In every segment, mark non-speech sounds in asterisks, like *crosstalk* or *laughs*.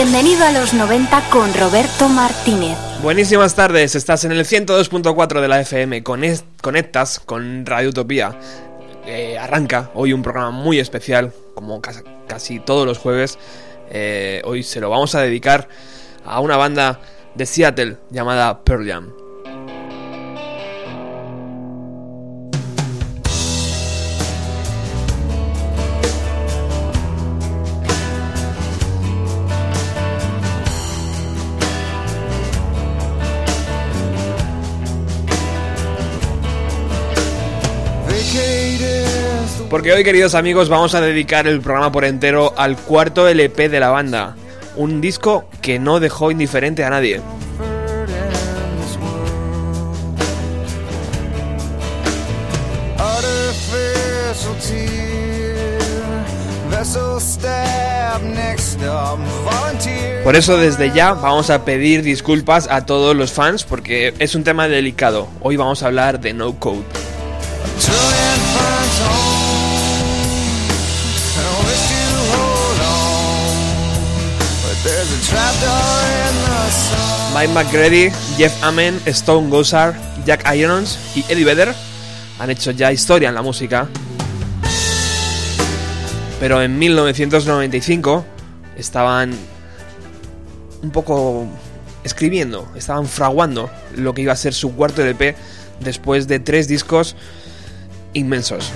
Bienvenido a los 90 con Roberto Martínez. Buenísimas tardes, estás en el 102.4 de la FM, conectas con Radio Utopía. Eh, arranca hoy un programa muy especial, como casi, todos los jueves. Eh, hoy se lo vamos a dedicar a una banda de Seattle llamada Pearl Jam. Porque hoy, queridos amigos, vamos a dedicar el programa por entero al cuarto LP de la banda. Un disco que no dejó indiferente a nadie. Por eso desde ya vamos a pedir disculpas a todos los fans porque es un tema delicado. Hoy vamos a hablar de No Code. Mike McGrady, Jeff Amen, Stone Gossard, Jack Irons y Eddie Vedder han hecho ya historia en la música. Pero en 1995 estaban un poco escribiendo, estaban fraguando lo que iba a ser su cuarto LP después de tres discos inmensos.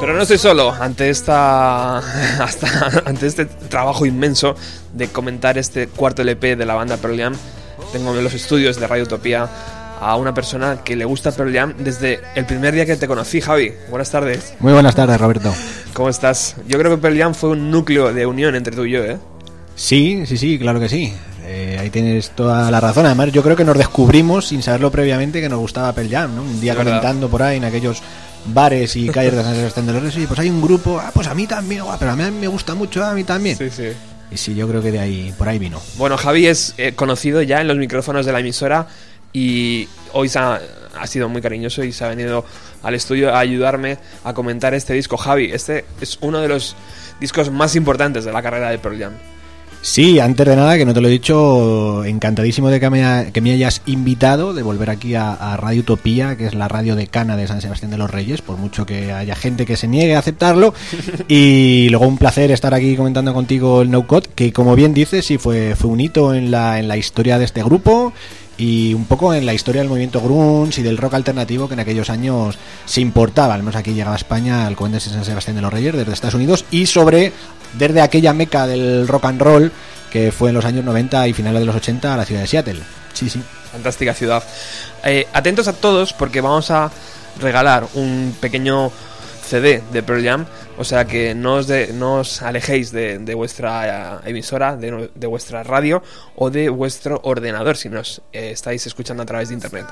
Pero no estoy solo ante esta *laughs* hasta ante este trabajo inmenso de comentar este cuarto LP de la banda Pearl Jam. Tengo en los estudios de Radio Utopía a una persona que le gusta Pearl Jam desde el primer día que te conocí, Javi. Buenas tardes. Muy buenas tardes, Roberto. ¿Cómo estás? Yo creo que Pearl Jam fue un núcleo de unión entre tú y yo, ¿eh? Sí, sí, sí, claro que sí. Eh, ahí tienes toda la razón. Además, yo creo que nos descubrimos sin saberlo previamente que nos gustaba Pearl Jam, ¿no? Un día comentando por ahí en aquellos bares y calles de San Sebastián de los Reyes, y pues hay un grupo, ah, pues a mí también, pero a mí me gusta mucho, a mí también. Sí, sí. Y sí, yo creo que de ahí, por ahí vino. Bueno, Javi es eh, conocido ya en los micrófonos de la emisora y hoy ha, ha, sido muy cariñoso y se ha venido al estudio a ayudarme a comentar este disco. Javi, este es uno de los discos más importantes de la carrera de Pearl Jam. Sí, antes de nada, que no te lo he dicho, encantadísimo de que me, que me hayas invitado, de volver aquí a, Radio Utopía, que es la radio decana de San Sebastián de los Reyes, por mucho que haya gente que se niegue a aceptarlo. *laughs* Y luego un placer estar aquí comentando contigo el No Code, que como bien dices, sí fue, fue un hito en la, en la historia de este grupo y un poco en la historia del movimiento grunge y del rock alternativo que en aquellos años se importaba, al menos aquí llegaba a España al Conde de San Sebastián de los Reyes desde Estados Unidos y sobre desde aquella meca del rock and roll que fue en los años 90 y finales de los 80 a la ciudad de Seattle. Sí, sí. Fantástica ciudad. Eh, atentos a todos porque vamos a regalar un pequeño CD de Pearl Jam, o sea que no os, de, no os alejéis de, de vuestra eh, emisora, de, de, vuestra radio o de vuestro ordenador si nos eh, estáis escuchando a través de internet.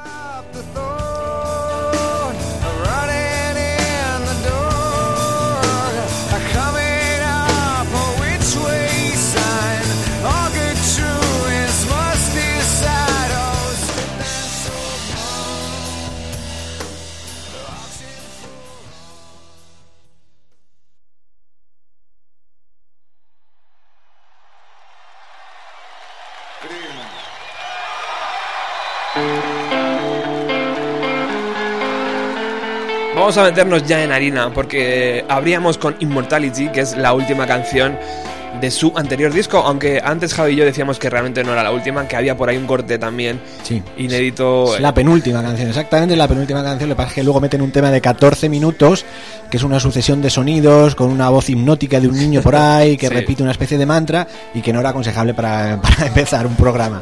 Vamos a meternos ya en harina porque abríamos con Immortality, que es la última canción de su anterior disco, aunque antes Javi y yo decíamos que realmente no era la última, que había por ahí un corte también sí, inédito. Es la penúltima canción, exactamente la penúltima canción, lo que pasa es que luego meten un tema de 14 minutos, que es una sucesión de sonidos, con una voz hipnótica de un niño por ahí, que *laughs* repite una especie de mantra y que no era aconsejable para, *laughs* para empezar un programa.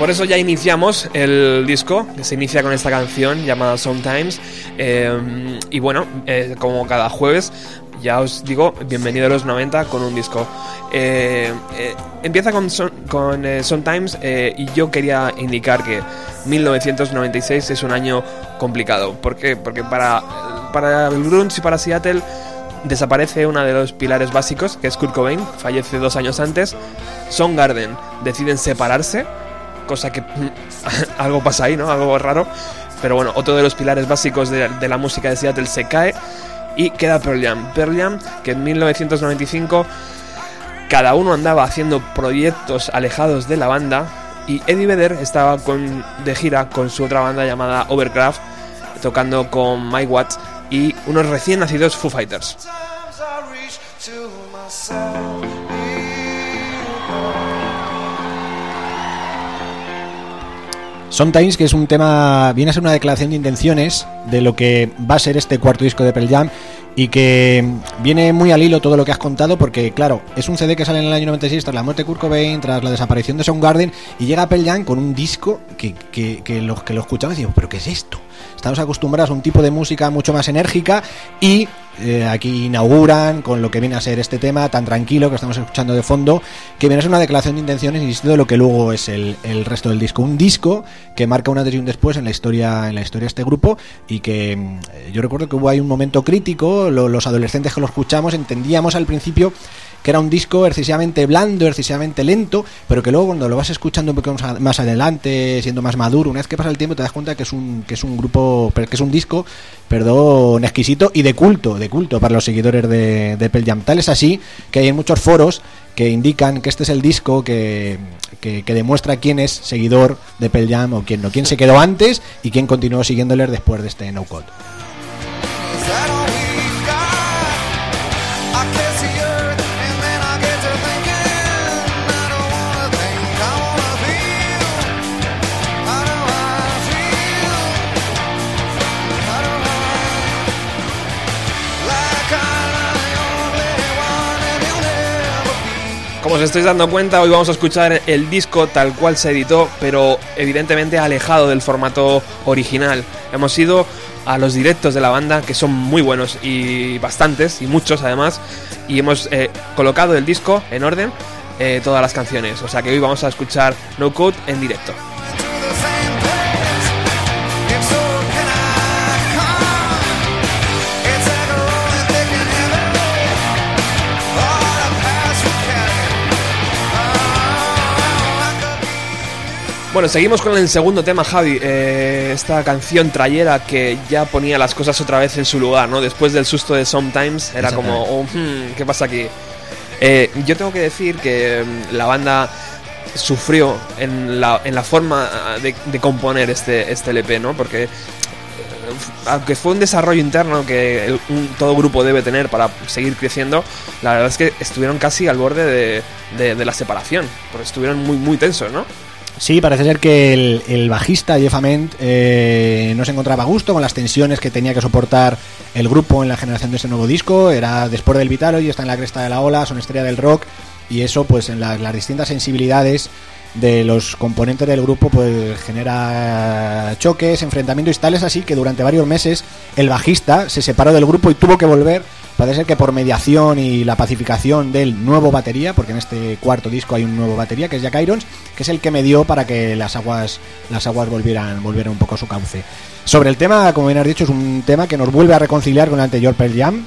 Por eso ya iniciamos el disco, que se inicia con esta canción llamada Sometimes. Eh, y bueno, eh, como cada jueves, ya os digo, bienvenido a los 90 con un disco. Eh, eh, empieza con, con eh, Sometimes y yo quería indicar que 1996 es un año complicado. ¿Por qué? Porque para, para el grunge y para Seattle desaparece uno de los pilares básicos, que es Kurt Cobain, fallece dos años antes. Garden deciden separarse, cosa que *laughs* algo pasa ahí, ¿no? Algo raro. Pero bueno, otro de los pilares básicos de, la música de Seattle se cae y queda Pearl Jam. Pearl Jam, que en 1995 cada uno andaba haciendo proyectos alejados de la banda y Eddie Vedder estaba de gira con su otra banda llamada Overcraft, tocando con Mike Watts y unos recién nacidos Foo Fighters. Sometimes, que es un tema, viene a ser una declaración de intenciones de lo que va a ser este cuarto disco de Pearl Jam y que viene muy al hilo todo lo que has contado porque, claro, es un CD que sale en el año 96 tras la muerte de Kurt Cobain, tras la desaparición de Soundgarden y llega Pearl Jam con un disco que, que, que, los que lo escuchamos digo, ¿pero qué es esto? Estamos acostumbrados a un tipo de música mucho más enérgica y eh, aquí inauguran con lo que viene a ser este tema tan tranquilo que estamos escuchando de fondo, que viene a ser una declaración de intenciones, insisto, de lo que luego es el, resto del disco. Un disco que marca un antes y un después en la historia, en la historia de este grupo y que mm, yo recuerdo que hubo ahí un momento crítico, los adolescentes que lo escuchamos entendíamos al principio que era un disco excesivamente blando, excesivamente lento, pero que luego cuando lo vas escuchando un poco más adelante, siendo más maduro, una vez que pasa el tiempo te das cuenta que es un, que es un grupo, que es un disco, perdón, exquisito y de culto, de culto para los seguidores de, de Jam. Tal es así que hay muchos foros que indican que este es el disco que, que, demuestra quién es seguidor de Pearl Jam o quién no, quién se quedó antes y quién continuó siguiéndoles después de este No Code. Os estáis dando cuenta, hoy vamos a escuchar el disco tal cual se editó, pero evidentemente alejado del formato original. Hemos ido a los directos de la banda, que son muy buenos y bastantes, y muchos además, y hemos eh, colocado el disco en orden, eh, todas las canciones. O sea que hoy vamos a escuchar No Code en directo. Bueno, seguimos con el segundo tema, Javi. Eh, esta canción trayera que ya ponía las cosas otra vez en su lugar, ¿no? Después del susto de Sometimes, era como, oh, hmm, ¿qué pasa aquí? Eh, yo tengo que decir que mm, la banda sufrió en la, en la forma de, componer este, este LP, ¿no? Porque eh, aunque fue un desarrollo interno que todo grupo debe tener para seguir creciendo, la verdad es que estuvieron casi al borde de, de, de la separación, porque estuvieron muy, muy tensos, ¿no? Sí, parece ser que el, bajista Jeff Ament eh, no se encontraba a gusto con las tensiones que tenía que soportar el grupo en la generación de ese nuevo disco. Era después del Vitalo y está en la cresta de la ola, son estrella del rock y eso pues en las distintas sensibilidades de los componentes del grupo pues genera choques, enfrentamientos y tales así que durante varios meses el bajista se separó del grupo y tuvo que volver Puede ser que por mediación y la pacificación del nuevo batería, porque en este cuarto disco hay un nuevo batería, que es Jack Irons, que es el que me dio para que las aguas, las aguas volvieran, volvieran un poco a su cauce. Sobre el tema, como bien has dicho, es un tema que nos vuelve a reconciliar con el anterior Pearl Jam.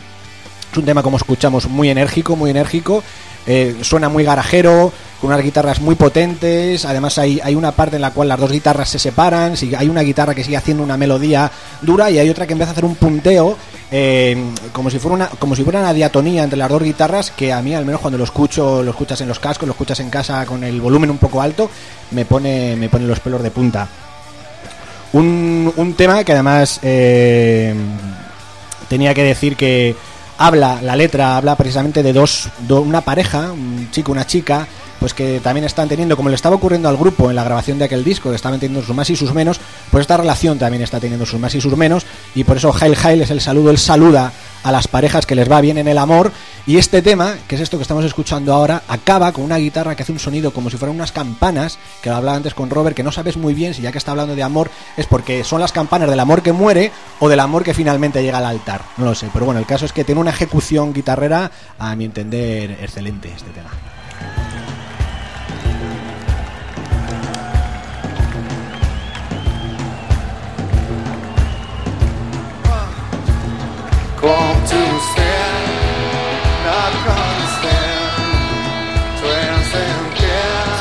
Es un tema, como escuchamos, muy enérgico, muy enérgico. Eh, suena muy garajero, con unas guitarras muy potentes. Además, hay, hay una parte en la cual las dos guitarras se separan. Hay una guitarra que sigue haciendo una melodía dura y hay otra que empieza a hacer un punteo eh, como si fuera una como si fuera una diatonía entre las dos guitarras que a mí al menos cuando lo escucho lo escuchas en los cascos lo escuchas en casa con el volumen un poco alto me pone me pone los pelos de punta un, un tema que además eh, tenía que decir que habla la letra habla precisamente de dos una pareja un chico una chica pues que también están teniendo, como le estaba ocurriendo al grupo en la grabación de aquel disco, que estaban teniendo sus más y sus menos, pues esta relación también está teniendo sus más y sus menos, y por eso Hail Hail es el saludo, él saluda a las parejas que les va bien en el amor Y este tema, que es esto que estamos escuchando ahora, acaba con una guitarra que hace un sonido como si fueran unas campanas, que lo hablaba antes con Robert, que no sabes muy bien si ya que está hablando de amor es porque son las campanas del amor que muere o del amor que finalmente llega al altar. No lo sé, pero bueno, el caso es que tiene una ejecución guitarrera, a mi entender, excelente este tema.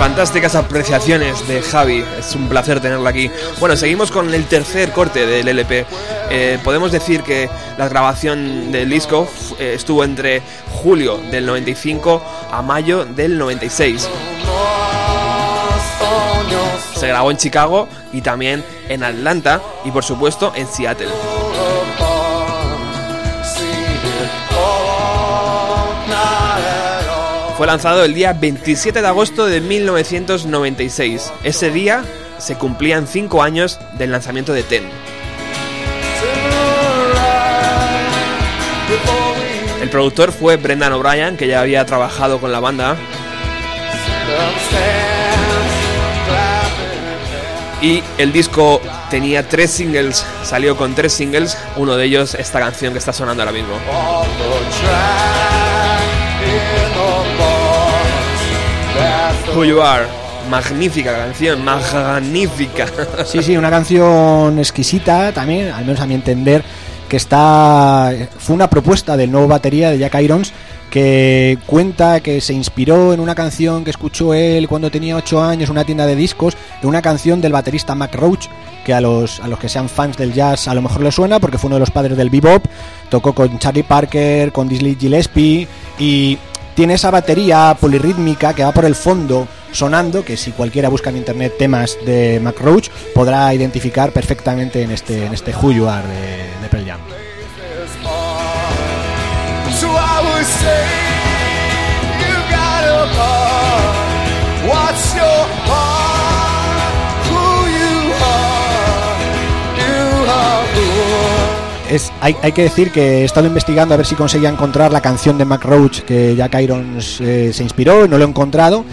Fantásticas apreciaciones de Javi, es un placer tenerla aquí. Bueno, seguimos con el tercer corte del LP. Eh, podemos decir que la grabación del disco eh, estuvo entre julio del 95 a mayo del 96. Se grabó en Chicago y también en Atlanta y por supuesto en Seattle. Fue lanzado el día 27 de agosto de 1996. Ese día se cumplían 5 años del lanzamiento de Ten. El productor fue Brendan O'Brien, que ya había trabajado con la banda. Y el disco tenía tres singles, salió con tres singles, uno de ellos esta canción que está sonando ahora mismo. Who You Are. Magnífica canción, magnífica. Sí, sí, una canción exquisita también, al menos a mi entender, que está fue una propuesta del nuevo batería de Jack Irons que cuenta que se inspiró en una canción que escuchó él cuando tenía 8 años en una tienda de discos, en una canción del baterista Mac Roach, que a los, a los que sean fans del jazz a lo mejor le suena porque fue uno de los padres del bebop, tocó con Charlie Parker, con Dizzy Gillespie y tiene esa batería polirrítmica que va por el fondo sonando, que si cualquiera busca en internet temas de Mac Roach podrá identificar perfectamente en este, en este Who You Are de, de Pearl Jam. Hay, que decir que he estado investigando a ver si conseguía encontrar la canción de Mac Roach que Jack Irons eh, se inspiró, no lo he encontrado,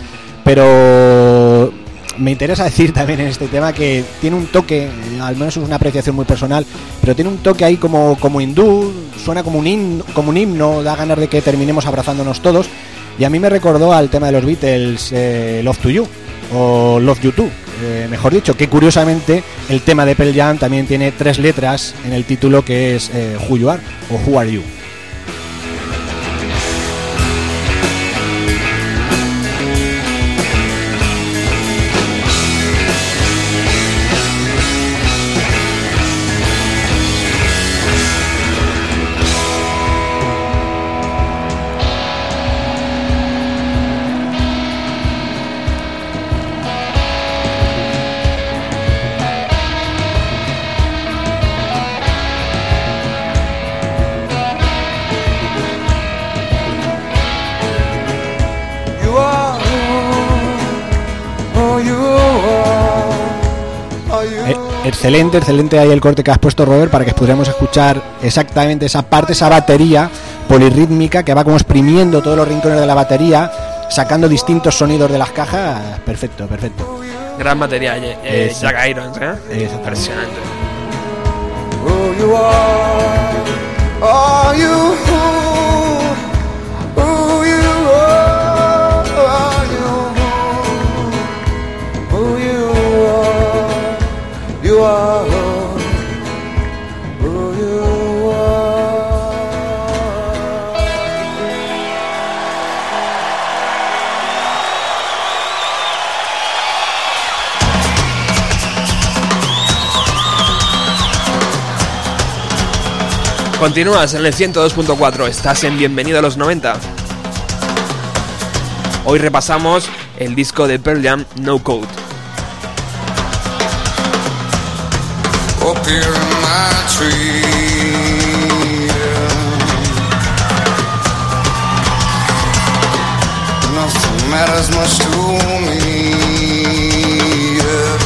pero me interesa *laughs* decir también en este tema que tiene un toque, al menos es una apreciación muy personal, pero tiene un toque ahí como, como hindú, suena como un, himno, como un himno, da ganas de que terminemos abrazándonos todos, y a mí me recordó al tema de los Beatles, eh, Love to You, o Love You Too, eh, mejor dicho, que curiosamente el tema de Pearl Jam también tiene tres letras en el título que es eh, Who You Are o Who Are You. Excelente, excelente ahí el corte que has puesto, Robert, para que pudiéramos escuchar exactamente esa parte, esa batería polirrítmica que va como exprimiendo todos los rincones de la batería, sacando distintos sonidos de las cajas. Perfecto, perfecto. Gran batería, eh, Jack Irons, ¿eh? Impresionante. Continúas en el 102.4, estás en Bienvenido a los 90. Hoy repasamos el disco de Pearl Jam No Code. up here in my tree. Yeah. Nothing matters much to me. Yeah.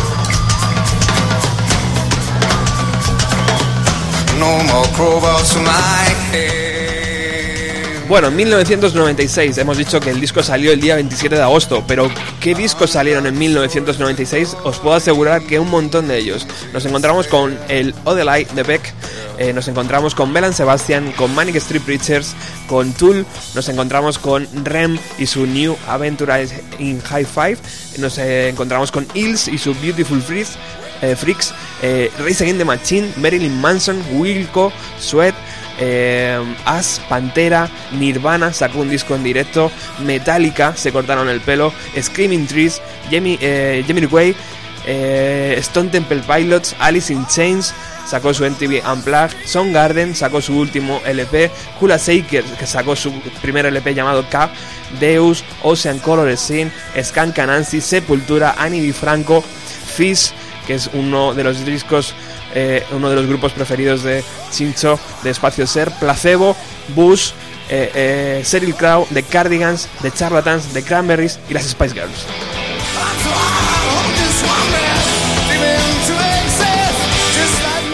No more crowbars to my head. Bueno, en 1996 hemos dicho que el disco salió el día 27 de agosto, pero ¿qué discos salieron en 1996? Os puedo asegurar que un montón de ellos. Nos encontramos con el Odelay de Beck, eh, nos encontramos con Melan Sebastian, con Manic Street Preachers, con Tool, nos encontramos con Rem y su New Adventure in High Five, nos eh, encontramos con Hills y su Beautiful Freaks, eh, Race Against the Machine, Marilyn Manson, Wilco, Sweat, eh, As, Pantera, Nirvana sacó un disco en directo, Metallica se cortaron el pelo, Screaming Trees, Jamie, eh, Way, eh, Stone Temple Pilots, Alice in Chains sacó su MTV Unplugged, Garden sacó su último LP, Hula Shaker que sacó su primer LP llamado Cap, Deus, Ocean Color Scene, Skank Nancy, Sepultura, Annie DiFranco, Fish que es uno de los discos, eh, uno de los grupos preferidos de Chincho de Espacio Ser, Placebo, Bush, eh, eh, Crow, The Cardigans, The Charlatans, The Cranberries y las Spice Girls.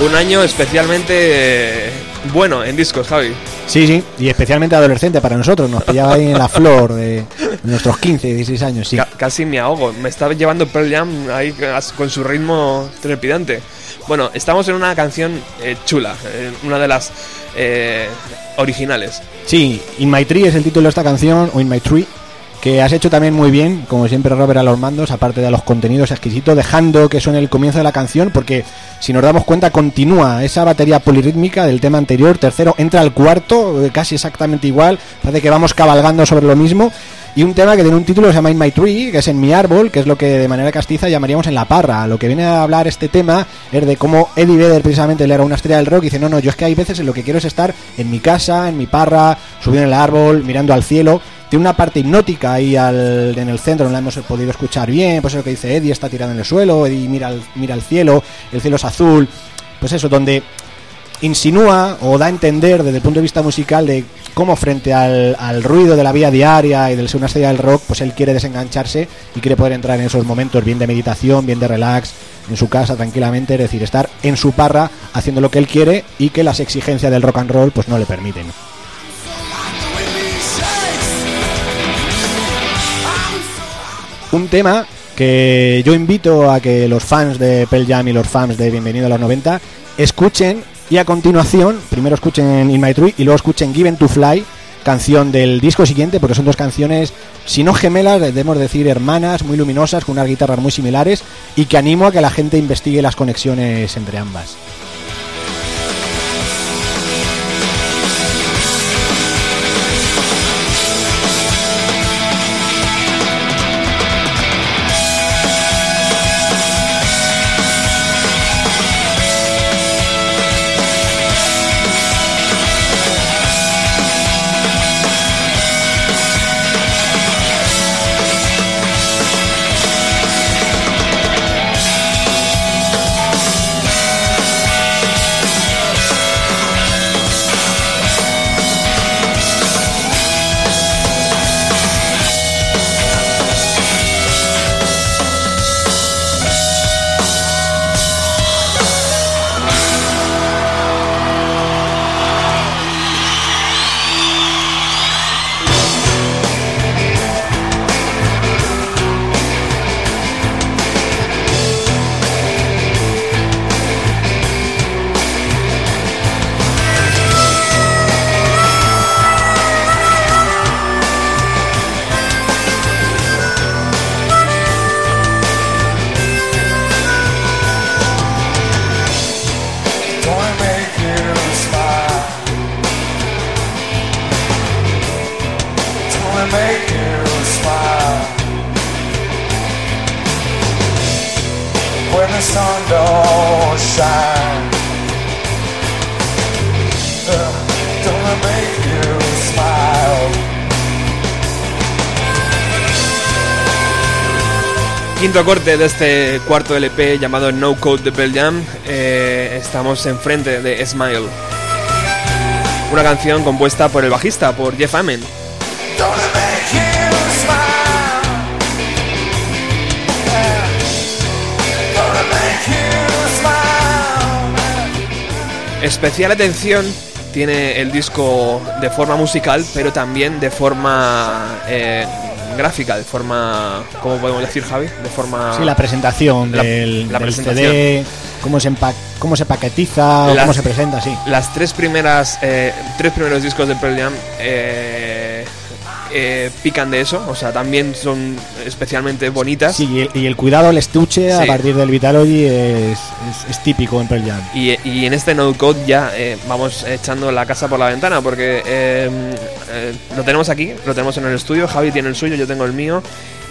Un año especialmente eh, bueno en discos, Javi. Sí, sí, y especialmente adolescente para nosotros, nos pillaba ahí en la flor de nuestros 15, 16 años, sí. Ca- casi me ahogo, me está llevando Pearl Jam ahí con su ritmo trepidante. Bueno, estamos en una canción eh, chula, una de las eh, originales. Sí, In My Tree es el título de esta canción, o In My Tree, que has hecho también muy bien, como siempre Robert a los mandos, aparte de los contenidos exquisitos, dejando que suene el comienzo de la canción, porque si nos damos cuenta continúa esa batería polirítmica del tema anterior, tercero entra al cuarto, eh, casi exactamente igual, parece que vamos cabalgando sobre lo mismo, y un tema que tiene un título que se llama In My Tree, que es en mi árbol, que es lo que de manera castiza llamaríamos en la parra. Lo que viene a hablar este tema es de cómo Eddie Vedder precisamente él era una estrella del rock y dice, no, no, yo es que hay veces en lo que quiero es estar en mi casa, en mi parra, subido en el árbol, mirando al cielo. Tiene una parte hipnótica ahí al- en el centro, no la hemos podido escuchar bien, pues eso que dice Eddie está tirado en el suelo, Eddie mira al, mira cielo, el cielo es azul, pues eso, donde insinúa o da a entender desde el punto de vista musical de cómo frente al, al ruido de la vida diaria y del ser una estrella del rock, pues él quiere desengancharse y quiere poder entrar en esos momentos bien de meditación, bien de relax, en su casa tranquilamente, es decir, estar en su parra haciendo lo que él quiere y que las exigencias del rock and roll pues no le permiten. Un tema que yo invito a que los fans de Pearl Jam y los fans de Bienvenido a los 90 escuchen y a continuación, primero escuchen In My Tree y luego escuchen Given to Fly, canción del disco siguiente, porque son dos canciones, si no gemelas, debemos decir hermanas, muy luminosas, con unas guitarras muy similares y que animo a que la gente investigue las conexiones entre ambas. Quinto corte de este cuarto LP llamado No Code de Pearl Jam. Eh, estamos enfrente de Smile. Una canción compuesta por el bajista, por Jeff Amen. Especial atención tiene el disco de forma musical, pero también de forma eh, gráfica, de forma, ¿cómo podemos decir, Javi? De forma... Sí, la presentación La- del, la del presentación. CD, cómo se, empa- cómo se paquetiza, o Las- cómo se presenta, sí. Las tres primeras, eh, tres primeros discos de Pearl Jam eh, eh, pican de eso, o sea, también son especialmente bonitas. Sí, y el, y el cuidado al estuche a partir del Vitalogy es, es, es típico en Pearl Jam. Y, y en este no code ya eh, vamos echando la casa por la ventana porque eh, eh, lo tenemos aquí, lo tenemos en el estudio, Javi tiene el suyo, yo tengo el mío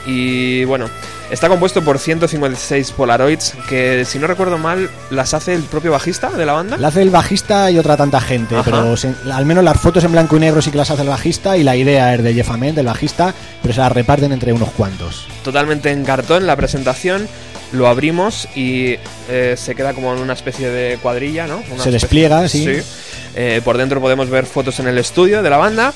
y bueno, está compuesto por 156 Polaroids que si no recuerdo mal las hace el propio bajista de la banda. La hace el bajista y otra tanta gente, Ajá. pero se- al menos las fotos en blanco y negro sí que las hace el bajista y la idea es de Jeff Ament, del bajista, pero se las reparten entre unos cuantos. Totalmente en cartón la presentación, lo abrimos y eh, se queda como en una especie de cuadrilla, ¿no? Una Se especie- despliega, sí. Eh, por dentro podemos ver fotos en el estudio de la banda,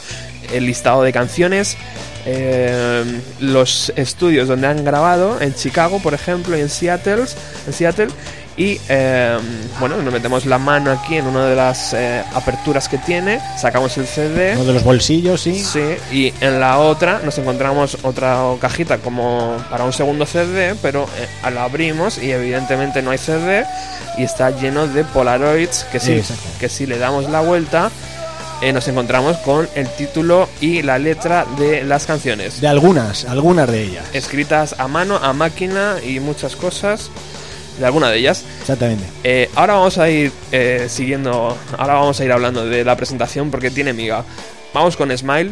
el listado de canciones, eh, los estudios donde han grabado, en Chicago, por ejemplo, y en Seattle, en Seattle y eh, bueno, nos metemos la mano aquí en una de las eh, aperturas que tiene, sacamos el CD. Uno de los bolsillos, sí. Sí, y en la otra nos encontramos otra cajita como para un segundo CD, pero eh, la abrimos y evidentemente no hay CD y está lleno de Polaroids que sí, que si le damos la vuelta eh, nos encontramos con el título y la letra de las canciones. De algunas, algunas de ellas. Escritas a mano, a máquina y muchas cosas de alguna de ellas. Exactamente. Eh, ahora vamos a ir eh, siguiendo, ahora vamos a ir hablando de la presentación porque tiene miga. Vamos con Smile,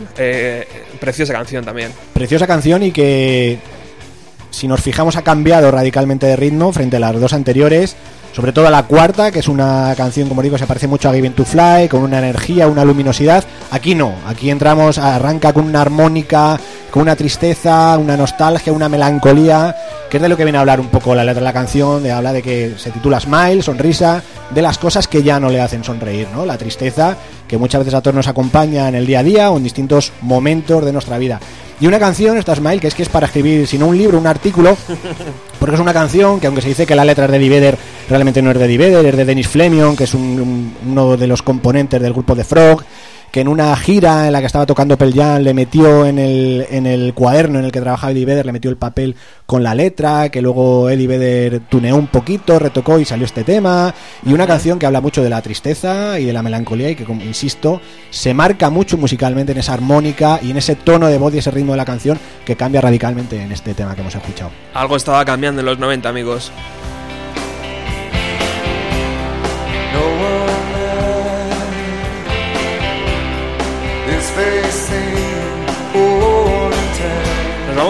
preciosa canción también. Preciosa canción y que, si nos fijamos, ha cambiado radicalmente de ritmo frente a las dos anteriores. Sobre todo a la cuarta, que es una canción, como digo, se parece mucho a Given to Fly, con una energía, una luminosidad. Aquí no, aquí entramos, arranca con una armónica, con una tristeza, una nostalgia, una melancolía, que es de lo que viene a hablar un poco la letra de la canción, de habla de que se titula Smile, sonrisa, de las cosas que ya no le hacen sonreír, ¿no? La tristeza que muchas veces a todos nos acompaña en el día a día o en distintos momentos de nuestra vida. Y una canción, esta Smile, que es que es para escribir, si no un libro, un artículo, porque es una canción que aunque se dice que la letra es de Eddie Vedder, realmente no es de Eddie Vedder, es de Dennis Flemion, que es un- un- uno de los componentes del grupo de Frog, que en una gira en la que estaba tocando Pearl le metió en el, en el cuaderno en el que trabajaba Eddie Vedder, le metió el papel con la letra, que luego Eddie Vedder tuneó un poquito, retocó y salió este tema, y una canción que habla mucho de la tristeza y de la melancolía y que, como insisto, se marca mucho musicalmente en esa armónica y en ese tono de voz y ese ritmo de la canción que cambia radicalmente en este tema que hemos escuchado. Algo estaba cambiando en los 90, amigos.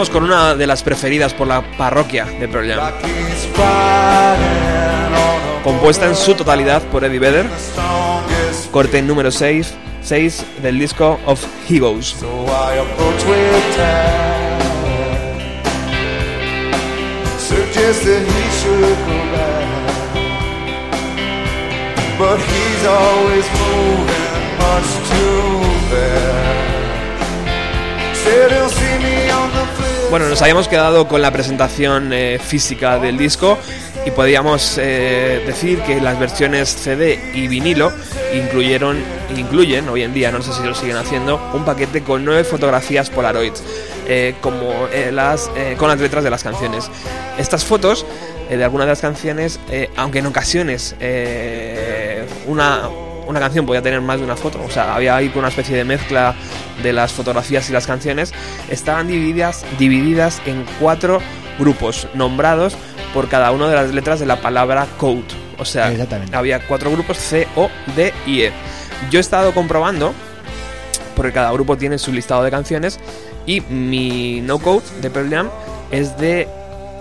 Vamos con una de las preferidas por la parroquia de Pearl Jam. Compuesta en su totalidad por Eddie Vedder, corte número 6, 6 del disco of Heroes. But he's always moving much too fast. Said he'll see me on the Bueno, nos habíamos quedado con la presentación eh, física del disco y podíamos eh, decir que las versiones CD y vinilo incluyeron, incluyen hoy en día, no sé si lo siguen haciendo, un paquete con nueve fotografías Polaroid, eh, como las, con las letras de las canciones. Estas fotos de algunas de las canciones, aunque en ocasiones una, una canción podía tener más de una foto, o sea, había ahí una especie de mezcla de las fotografías y las canciones, estaban divididas, divididas en cuatro grupos nombrados por cada una de las letras de la palabra code. O sea, había cuatro grupos C, O, D y E. Yo he estado comprobando, porque cada grupo tiene su listado de canciones, y mi no code de Pearl Jam es de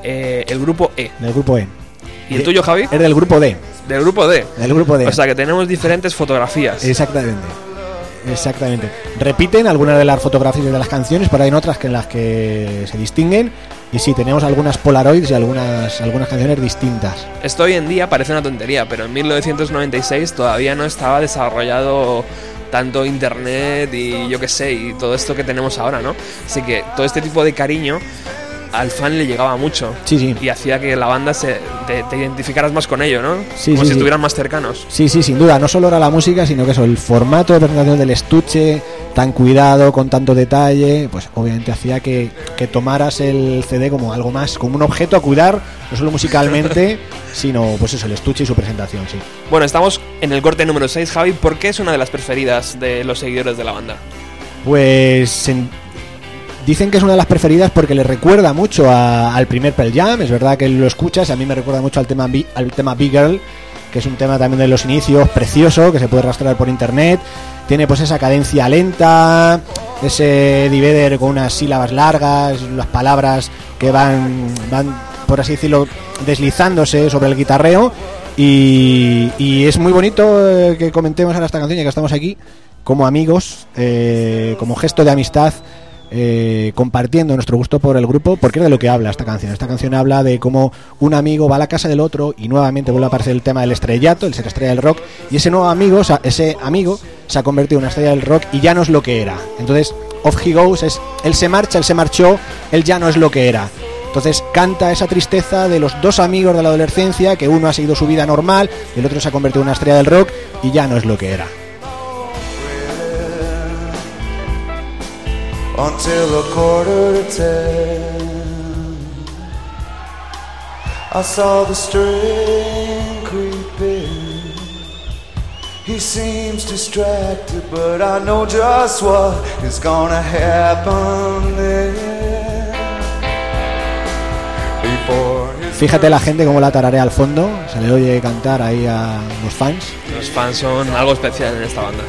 eh, el grupo E. Del grupo E. ¿Y el tuyo, Javi? Es del grupo D. Del grupo D. Del grupo D. O sea que tenemos diferentes fotografías. Exactamente. Exactamente. Repiten algunas de las fotografías de las canciones, pero hay otras que en las que se distinguen. Y sí, tenemos algunas Polaroids y algunas, algunas canciones distintas. Esto hoy en día parece una tontería, pero en 1996 todavía no estaba desarrollado tanto internet y yo qué sé, y todo esto que tenemos ahora, ¿no? Así que todo este tipo de cariño al fan le llegaba mucho. Sí, sí. Y hacía que la banda se, te, te identificaras más con ello, ¿no? Sí, Como sí, si sí. estuvieran más cercanos. Sí, sí, sin duda. No solo era la música, sino que eso, el formato de presentación del estuche, tan cuidado, con tanto detalle, pues obviamente hacía que, que tomaras el CD como algo más, como un objeto a cuidar, no solo musicalmente, *laughs* sino pues eso, el estuche y su presentación, sí. Bueno, estamos en el corte número 6, Javi. ¿Por qué es una de las preferidas de los seguidores de la banda? Pues en- dicen que es una de las preferidas porque le recuerda mucho a- al primer Pearl Jam, es verdad que lo escuchas, a mí me recuerda mucho al tema, al tema Big Girl, que es un tema también de los inicios, precioso, que se puede rastrear por internet, tiene pues esa cadencia lenta, ese divider con unas sílabas largas, las palabras que van, van por así decirlo, deslizándose sobre el guitarreo. Y, y es muy bonito eh, que comentemos ahora esta canción, ya que estamos aquí, como amigos, eh, como gesto de amistad, eh, compartiendo nuestro gusto por el grupo, porque es de lo que habla esta canción. Esta canción habla de cómo un amigo va a la casa del otro y nuevamente vuelve a aparecer el tema del estrellato, el ser estrella del rock, y ese nuevo amigo, ese amigo se ha convertido en una estrella del rock y ya no es lo que era. Entonces, Off He Goes es, él se marcha, él se marchó, él ya no es lo que era. Entonces canta esa tristeza de los dos amigos de la adolescencia, que uno ha seguido su vida normal el otro se ha convertido en una estrella del rock y ya no es lo que era. Until a quarter to ten. I saw the string creeping. He seems distracted, but I know just what is gonna happen there. Before Fíjate la gente como la tararea al fondo, se le oye cantar ahí a los fans. Los fans son algo especial en esta banda.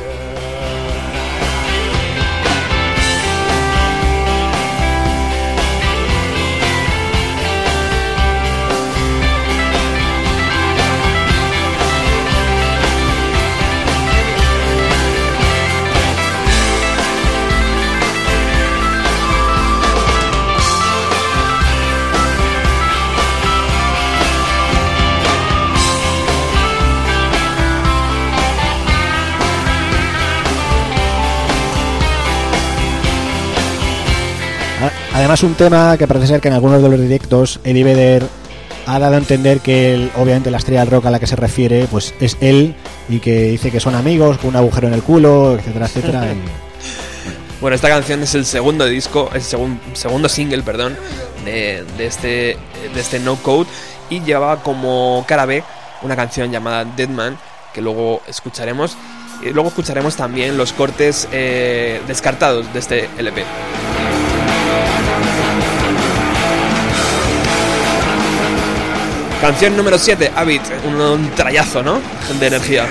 Además un tema que parece ser que en algunos de los directos Eddie Vedder ha dado a entender que él, obviamente la estrella del rock a la que se refiere pues es él y que dice que son amigos con un agujero en el culo, etcétera, etcétera. y- *laughs* Bueno, esta canción es el segundo disco, el segun- segundo single, perdón, de, de este, de este No Code y llevaba como cara B una canción llamada Dead Man que luego escucharemos y luego escucharemos también los cortes eh, descartados de este LP. Canción número 7, Habit, un, un trayazo, ¿no? De energía.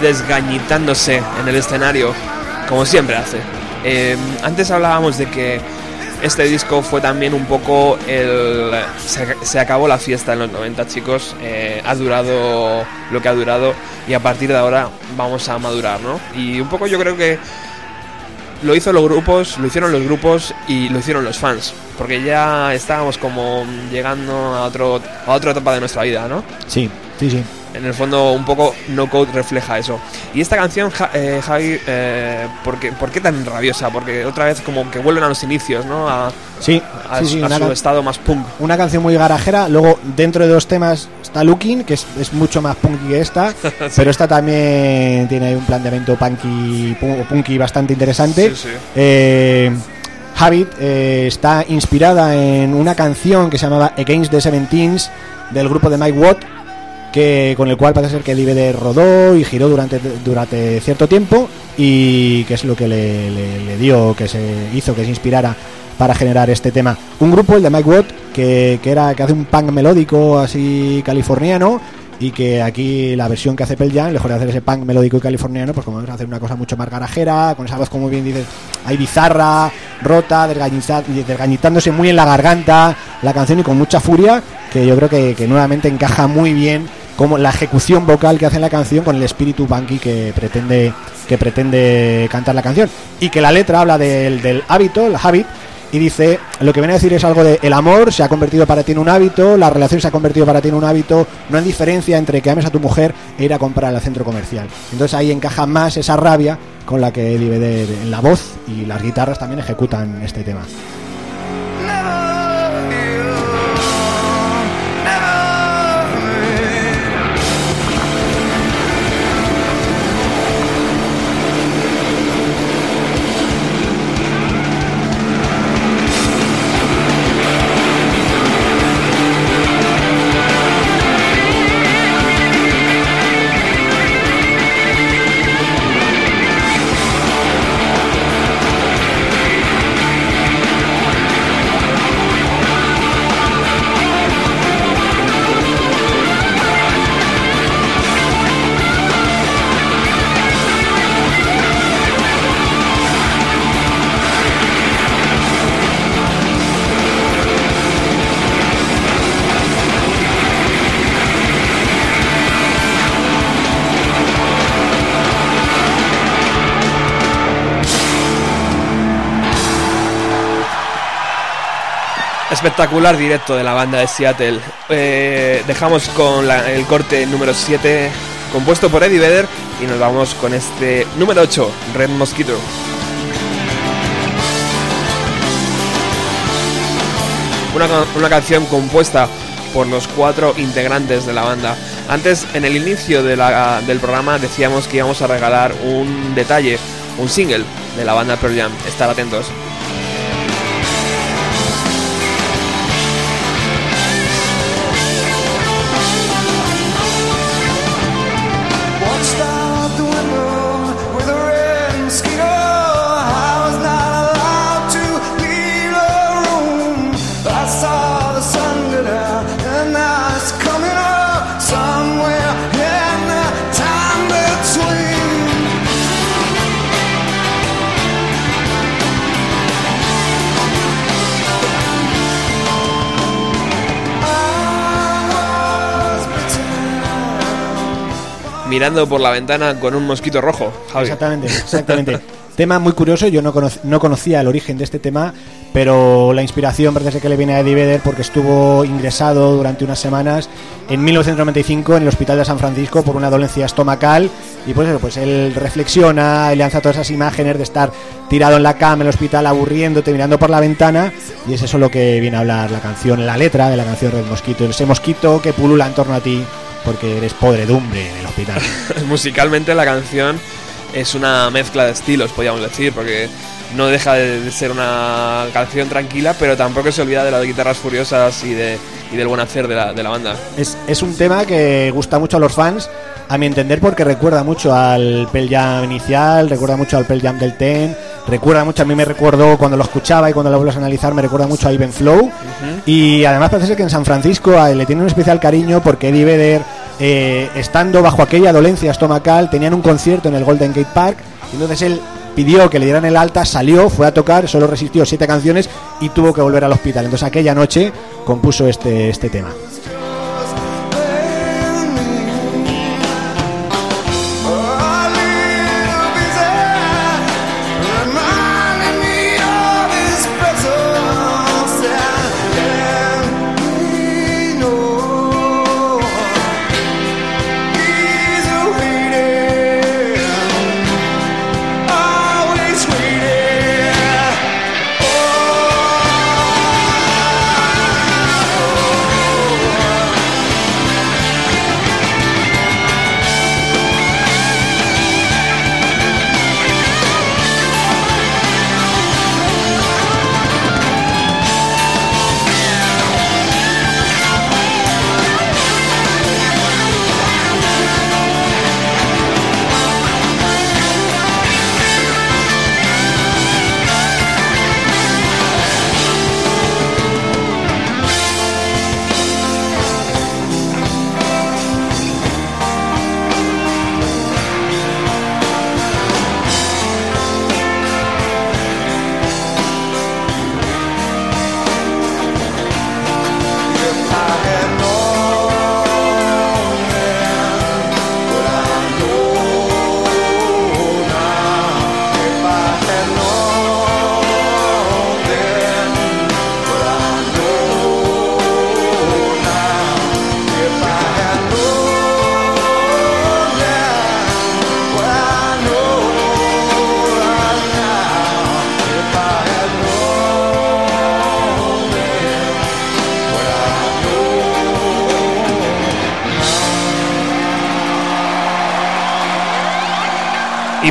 Desgañitándose en el escenario, como siempre hace. Eh, antes hablábamos de que este disco fue también un poco el... Se, se acabó la fiesta en los 90, chicos. Eh, ha durado lo que ha durado y a partir de ahora vamos a madurar, ¿no? Y un poco yo creo que lo hizo los grupos, lo hicieron los grupos y lo hicieron los fans, porque ya estábamos como llegando a otro a otra etapa de nuestra vida, ¿no? Sí, sí, sí. En el fondo, un poco No Code refleja eso. Y esta canción, Ja- eh, Javi, eh, ¿por, qué, por qué tan rabiosa? Porque otra vez como que vuelven a los inicios, ¿no? A, Sí, a sí, su- sí, a su estado más punk. una canción muy garajera. Luego, dentro de dos temas está Looking, que es, es mucho más punky que esta, *laughs* pero esta también tiene un planteamiento punky, pu- punky bastante interesante. Sí, sí. Eh, Habit eh, está inspirada en una canción que se llamaba Against the Seventeens del grupo de Mike Watt, que con el cual parece ser que Eddie Vedder rodó y giró durante, durante cierto tiempo y que es lo que le, le- dio, que se hizo, que se inspirara para generar este tema. Un grupo, el de Mike Watt, que, que era que hace un punk melódico así californiano y que aquí la versión que hace Pearl Jam, lejos de hacer ese punk melódico y californiano, pues como vamos a hacer una cosa mucho más garajera, con esa voz como bien dices, hay bizarra, rota, desgañitándose muy en la garganta la canción y con mucha furia, que yo creo que nuevamente encaja muy bien como la ejecución vocal que hace en la canción con el espíritu punky que pretende que pretende cantar la canción y que la letra habla del, del hábito, el habit y dice, lo que viene a decir es algo de el amor se ha convertido para ti en un hábito, la relación se ha convertido para ti en un hábito, no hay diferencia entre que ames a tu mujer e ir a comprar al centro comercial. Entonces ahí encaja más esa rabia con la que Eddie Vedder en la voz y las guitarras también ejecutan este tema. Espectacular directo de la banda de Seattle. Eh, dejamos con el corte número 7 compuesto por Eddie Vedder y nos vamos con este número 8, Red Mosquito. Una, una canción compuesta por los cuatro integrantes de la banda. Antes, en el inicio del programa, decíamos que íbamos a regalar un detalle, un single de la banda Pearl Jam. Estar atentos. Mirando por la ventana con un mosquito rojo. Javi. Exactamente, *laughs* exactamente. tema muy curioso, yo no, conoc- no conocía el origen de este tema, pero la inspiración parece que le viene a Eddie Vedder porque estuvo ingresado durante unas semanas en 1995 en el Hospital de San Francisco por una dolencia estomacal y pues eso, pues él reflexiona, él lanza todas esas imágenes de estar tirado en la cama en el hospital aburriéndote, mirando por la ventana y es eso lo que viene a hablar la canción, la letra de la canción Red Mosquito, ese mosquito que pulula en torno a ti porque eres podredumbre en el hospital. *laughs* Musicalmente la canción es una mezcla de estilos, podríamos decir, porque no deja de ser una canción tranquila, pero tampoco se olvida de las guitarras furiosas y, de, y del buen hacer de la, de la banda. Es, es un tema que gusta mucho a los fans, a mi entender, porque recuerda mucho al Pearl Jam inicial, recuerda mucho al Pearl Jam del Ten, recuerda mucho, a mí me recordó cuando lo escuchaba y cuando lo vuelves a analizar, me recuerda mucho a Even Flow. Y además parece ser que en San Francisco a él le tiene un especial cariño porque Eddie Vedder, eh, estando bajo aquella dolencia estomacal, tenían un concierto en el Golden Gate Park, y entonces él pidió que le dieran el alta, salió, fue a tocar, solo resistió siete canciones y tuvo que volver al hospital. Entonces aquella noche compuso este, este tema.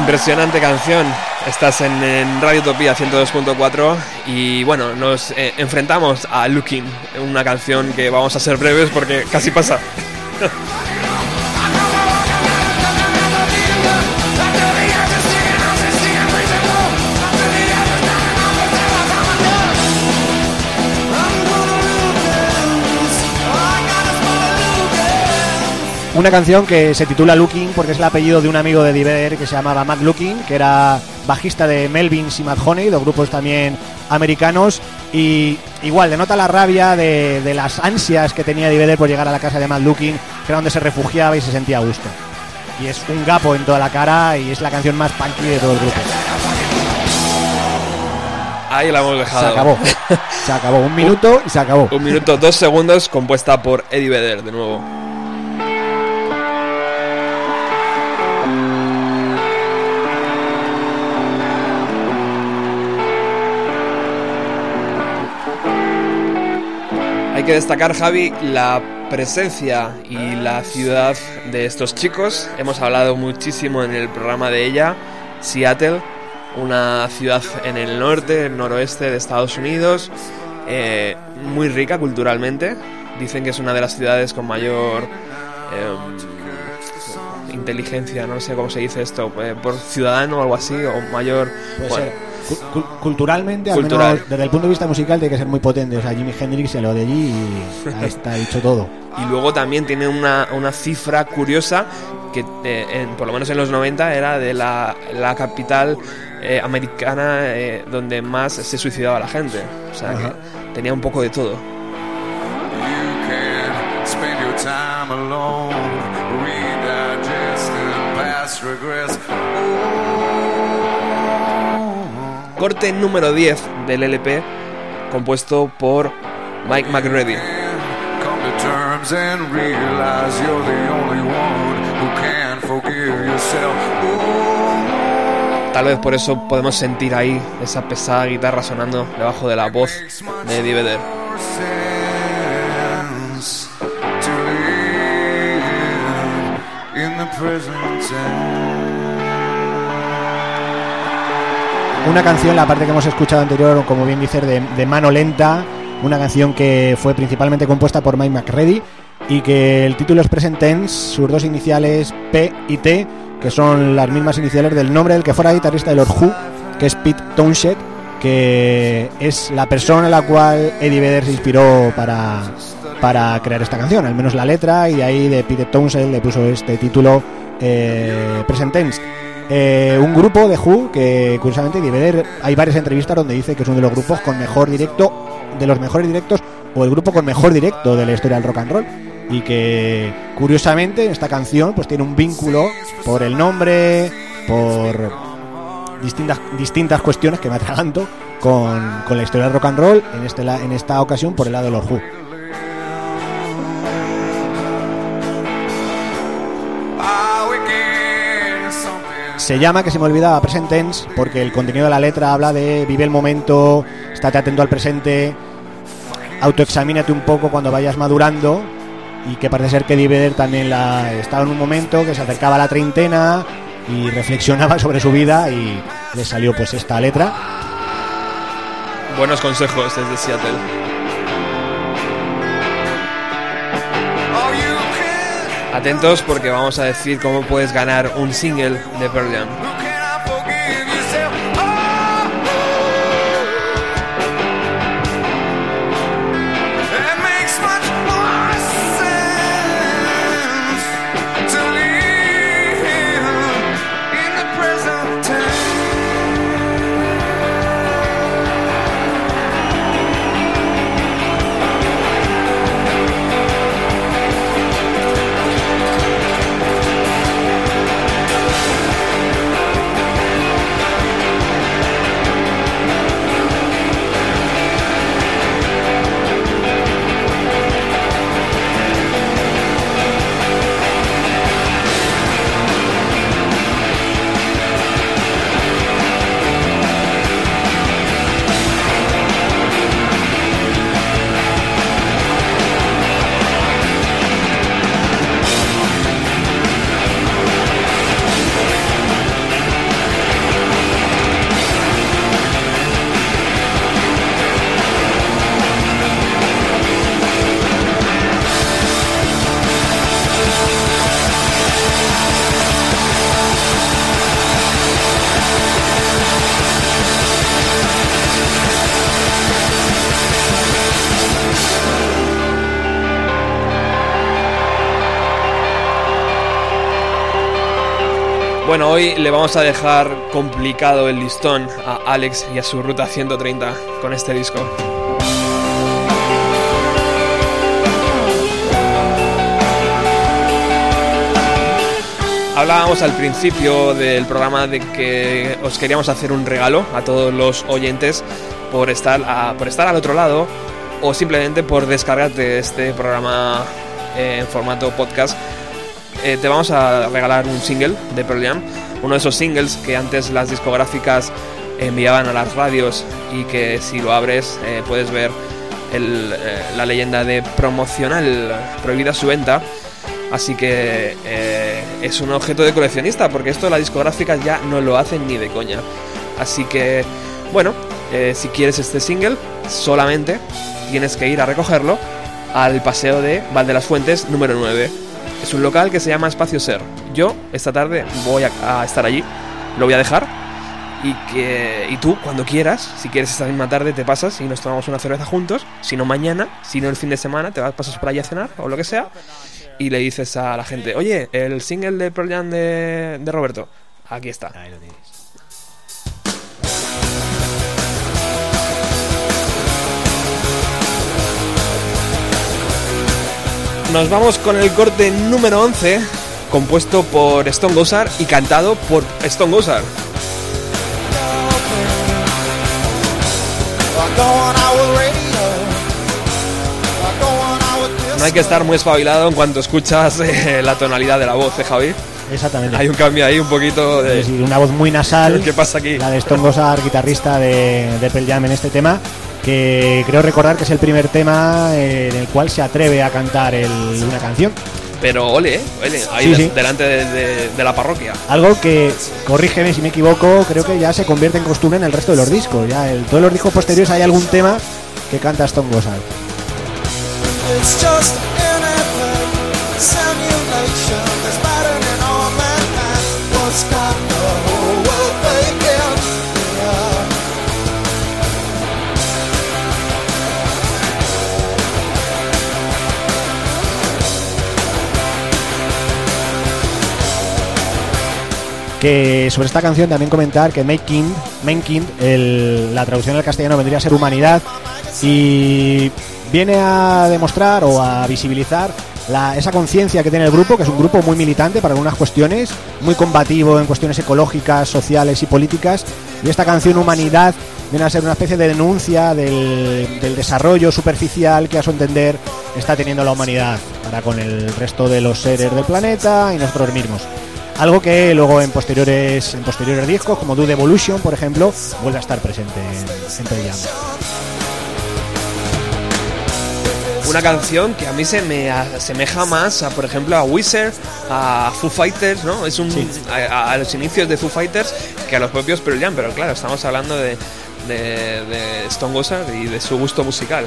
Impresionante canción. Estás en, Radio Utopía 102.4 y bueno, nos eh, enfrentamos a Looking, una canción que vamos a ser breves porque casi pasa. Una canción que se titula Looking porque es el apellido de un amigo de Diver que se llamaba Matt Looking, que era bajista de Melvins y Mad Honey, dos grupos también americanos. Y igual, denota la rabia de, de las ansias que tenía Diver por llegar a la casa de Matt Looking, que era donde se refugiaba y se sentía a gusto. Y es un gapo en toda la cara y es la canción más punky de todo el grupo. Ahí la hemos Se dejado. acabó. *laughs* Se acabó. Un minuto y se acabó. Un minuto, dos segundos, compuesta por Eddie Vedder, de nuevo. Que destacar, Javi, la presencia y la ciudad de estos chicos. Hemos hablado muchísimo en el programa de ella, Seattle, una ciudad en el norte, noroeste de Estados Unidos, eh, muy rica culturalmente. Dicen que es una de las ciudades con mayor eh, inteligencia, no sé cómo se dice esto, eh, por ciudadano o algo así, o mayor... Puede bueno, ser. Cu- cu- culturalmente, al Cultural. menos desde el punto de vista musical, tiene que ser muy potente. O sea, Jimi Hendrix se lo de allí y ahí está dicho todo. Y luego también tiene una, una cifra curiosa que eh, en- por lo menos en los 90 era de la, la capital eh, americana eh, donde más se suicidaba la gente. O sea Ajá. que tenía un poco de todo. You Corte número 10 del LP compuesto por Mike McReady. Tal vez por eso podemos sentir ahí esa pesada guitarra sonando debajo de la voz de Eddie Vedder. Una canción, la parte que hemos escuchado anterior, como bien dices, de, de mano lenta. Una canción que fue principalmente compuesta por Mike McReady y que el título es Present Tense, sus dos iniciales P y T, que son las mismas iniciales del nombre del que fuera guitarrista de los Who, que es Pete Townshend, que es la persona en la cual Eddie Vedder se inspiró para, para crear esta canción, al menos la letra, y de ahí de Pete Townshend le puso este título eh, Present Tense. Eh, un grupo de Who que curiosamente hay varias entrevistas donde dice que es uno de los grupos con mejor directo, de los mejores directos, o el grupo con mejor directo de la historia del rock and roll. Y que curiosamente esta canción pues tiene un vínculo por el nombre, por distintas, distintas cuestiones que me atraganto con, con la historia del rock and roll, en, este, en esta ocasión por el lado de los Who. Se llama, que se me olvidaba, Present Tense, porque el contenido de la letra habla de vive el momento, estate atento al presente, autoexamínate un poco cuando vayas madurando, y que parece ser que Vedder también estaba en un momento que se acercaba a la treintena y reflexionaba *laughs* sobre su vida y le salió pues esta letra. Buenos consejos desde Seattle. Atentos porque vamos a decir cómo puedes ganar un single de Pearl Jam. Hoy le vamos a dejar complicado el listón a Alex y a su ruta 130 con este disco. Hablábamos al principio del programa de que os queríamos hacer un regalo a todos los oyentes por estar, por estar al otro lado o simplemente por descargarte este programa eh, en formato podcast. Eh, te vamos a regalar un single de Pearl uno de esos singles que antes las discográficas enviaban a las radios y que si lo abres eh, puedes ver eh, la leyenda de promocional prohibida su venta. Así que es un objeto de coleccionista, porque esto las discográficas ya no lo hacen ni de coña. Así que, bueno, si quieres este single, solamente tienes que ir a recogerlo al paseo de Val de las Fuentes número 9. Es un local que se llama Espacio Ser. Yo esta tarde voy a, estar allí, lo voy a dejar. Y, que, y tú, cuando quieras, si quieres esta misma tarde, te pasas y nos tomamos una cerveza juntos. Si no mañana, si no el fin de semana, te vas, pasas por allí a cenar o lo que sea y le dices a la gente, oye, el single de Pearl Jam de, de Roberto, aquí está. Ahí lo tienes. Nos vamos con el corte número 11, compuesto por Stone Gossard y cantado por Stone Gossard. No hay que estar muy espabilado en cuanto escuchas eh, la tonalidad de la voz, ¿eh, Javi? Exactamente. Hay un cambio ahí un poquito Es de... decir, una voz muy nasal. *laughs* ¿Qué pasa aquí? La de Stone Gossard, guitarrista de, de Pearl Jam en este tema, que creo recordar que es el primer tema eh, en el cual se atreve a cantar el- una canción. Pero ole, ¿eh? ole, ahí Sí, de- sí. delante de, de- de la parroquia. Algo que, corrígeme si me equivoco, creo que ya se convierte en costumbre en el resto de los discos. Ya en todos los discos posteriores hay algún tema que canta Stone Gossard. Que sobre esta canción también comentar que Making, Making la traducción al castellano vendría a ser humanidad y viene a demostrar o a visibilizar esa conciencia que tiene el grupo, que es un grupo muy militante para algunas cuestiones, muy combativo en cuestiones ecológicas, sociales y políticas. Y esta canción Humanidad viene a ser una especie de denuncia del, del desarrollo superficial que a su entender está teniendo la humanidad para con el resto de los seres del planeta y nosotros mismos. Algo que luego en posteriores, en posteriores discos, como Dude Evolution, por ejemplo, vuelve a estar presente en, en Pearl Jam. Una canción que a mí se me asemeja más a, por ejemplo, a Wizard, a Foo Fighters, ¿no? Es un Sí. a, a los inicios de Foo Fighters que a los propios Pearl Jam, pero claro, estamos hablando de, de, de Stone Gossard y de su gusto musical.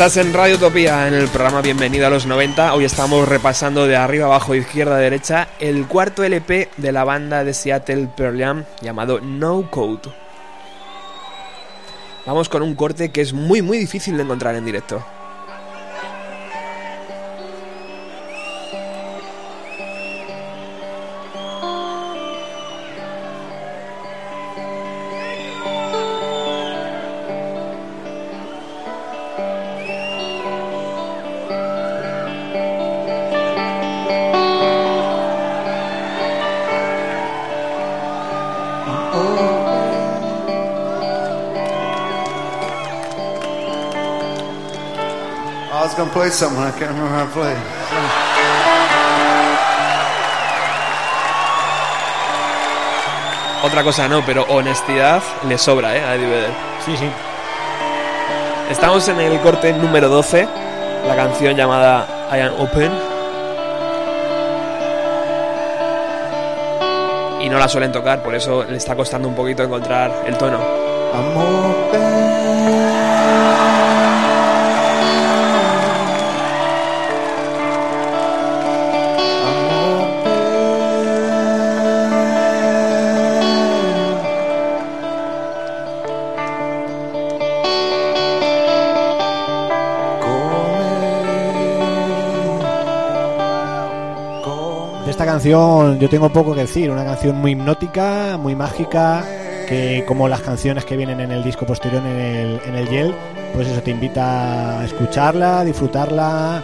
Estás en Radio Utopía en el programa Bienvenido a los 90. Hoy estamos repasando de arriba abajo, izquierda derecha, el cuarto LP de la banda de Seattle Pearl Jam llamado No Code. Vamos con un corte que es muy muy difícil de encontrar en directo. I something. I can't remember how to play. Otra cosa no, pero honestidad le sobra, ¿eh? A Eddie Vedder. Sí, sí. Estamos en el corte número 12, la canción llamada I Am Open. Y no la suelen tocar, por eso le está costando un poquito encontrar el tono. I'm open. Yo tengo poco que decir, una canción muy hipnótica, muy mágica, que como las canciones que vienen en el disco posterior en el, en el Yel, pues eso te invita a escucharla, disfrutarla,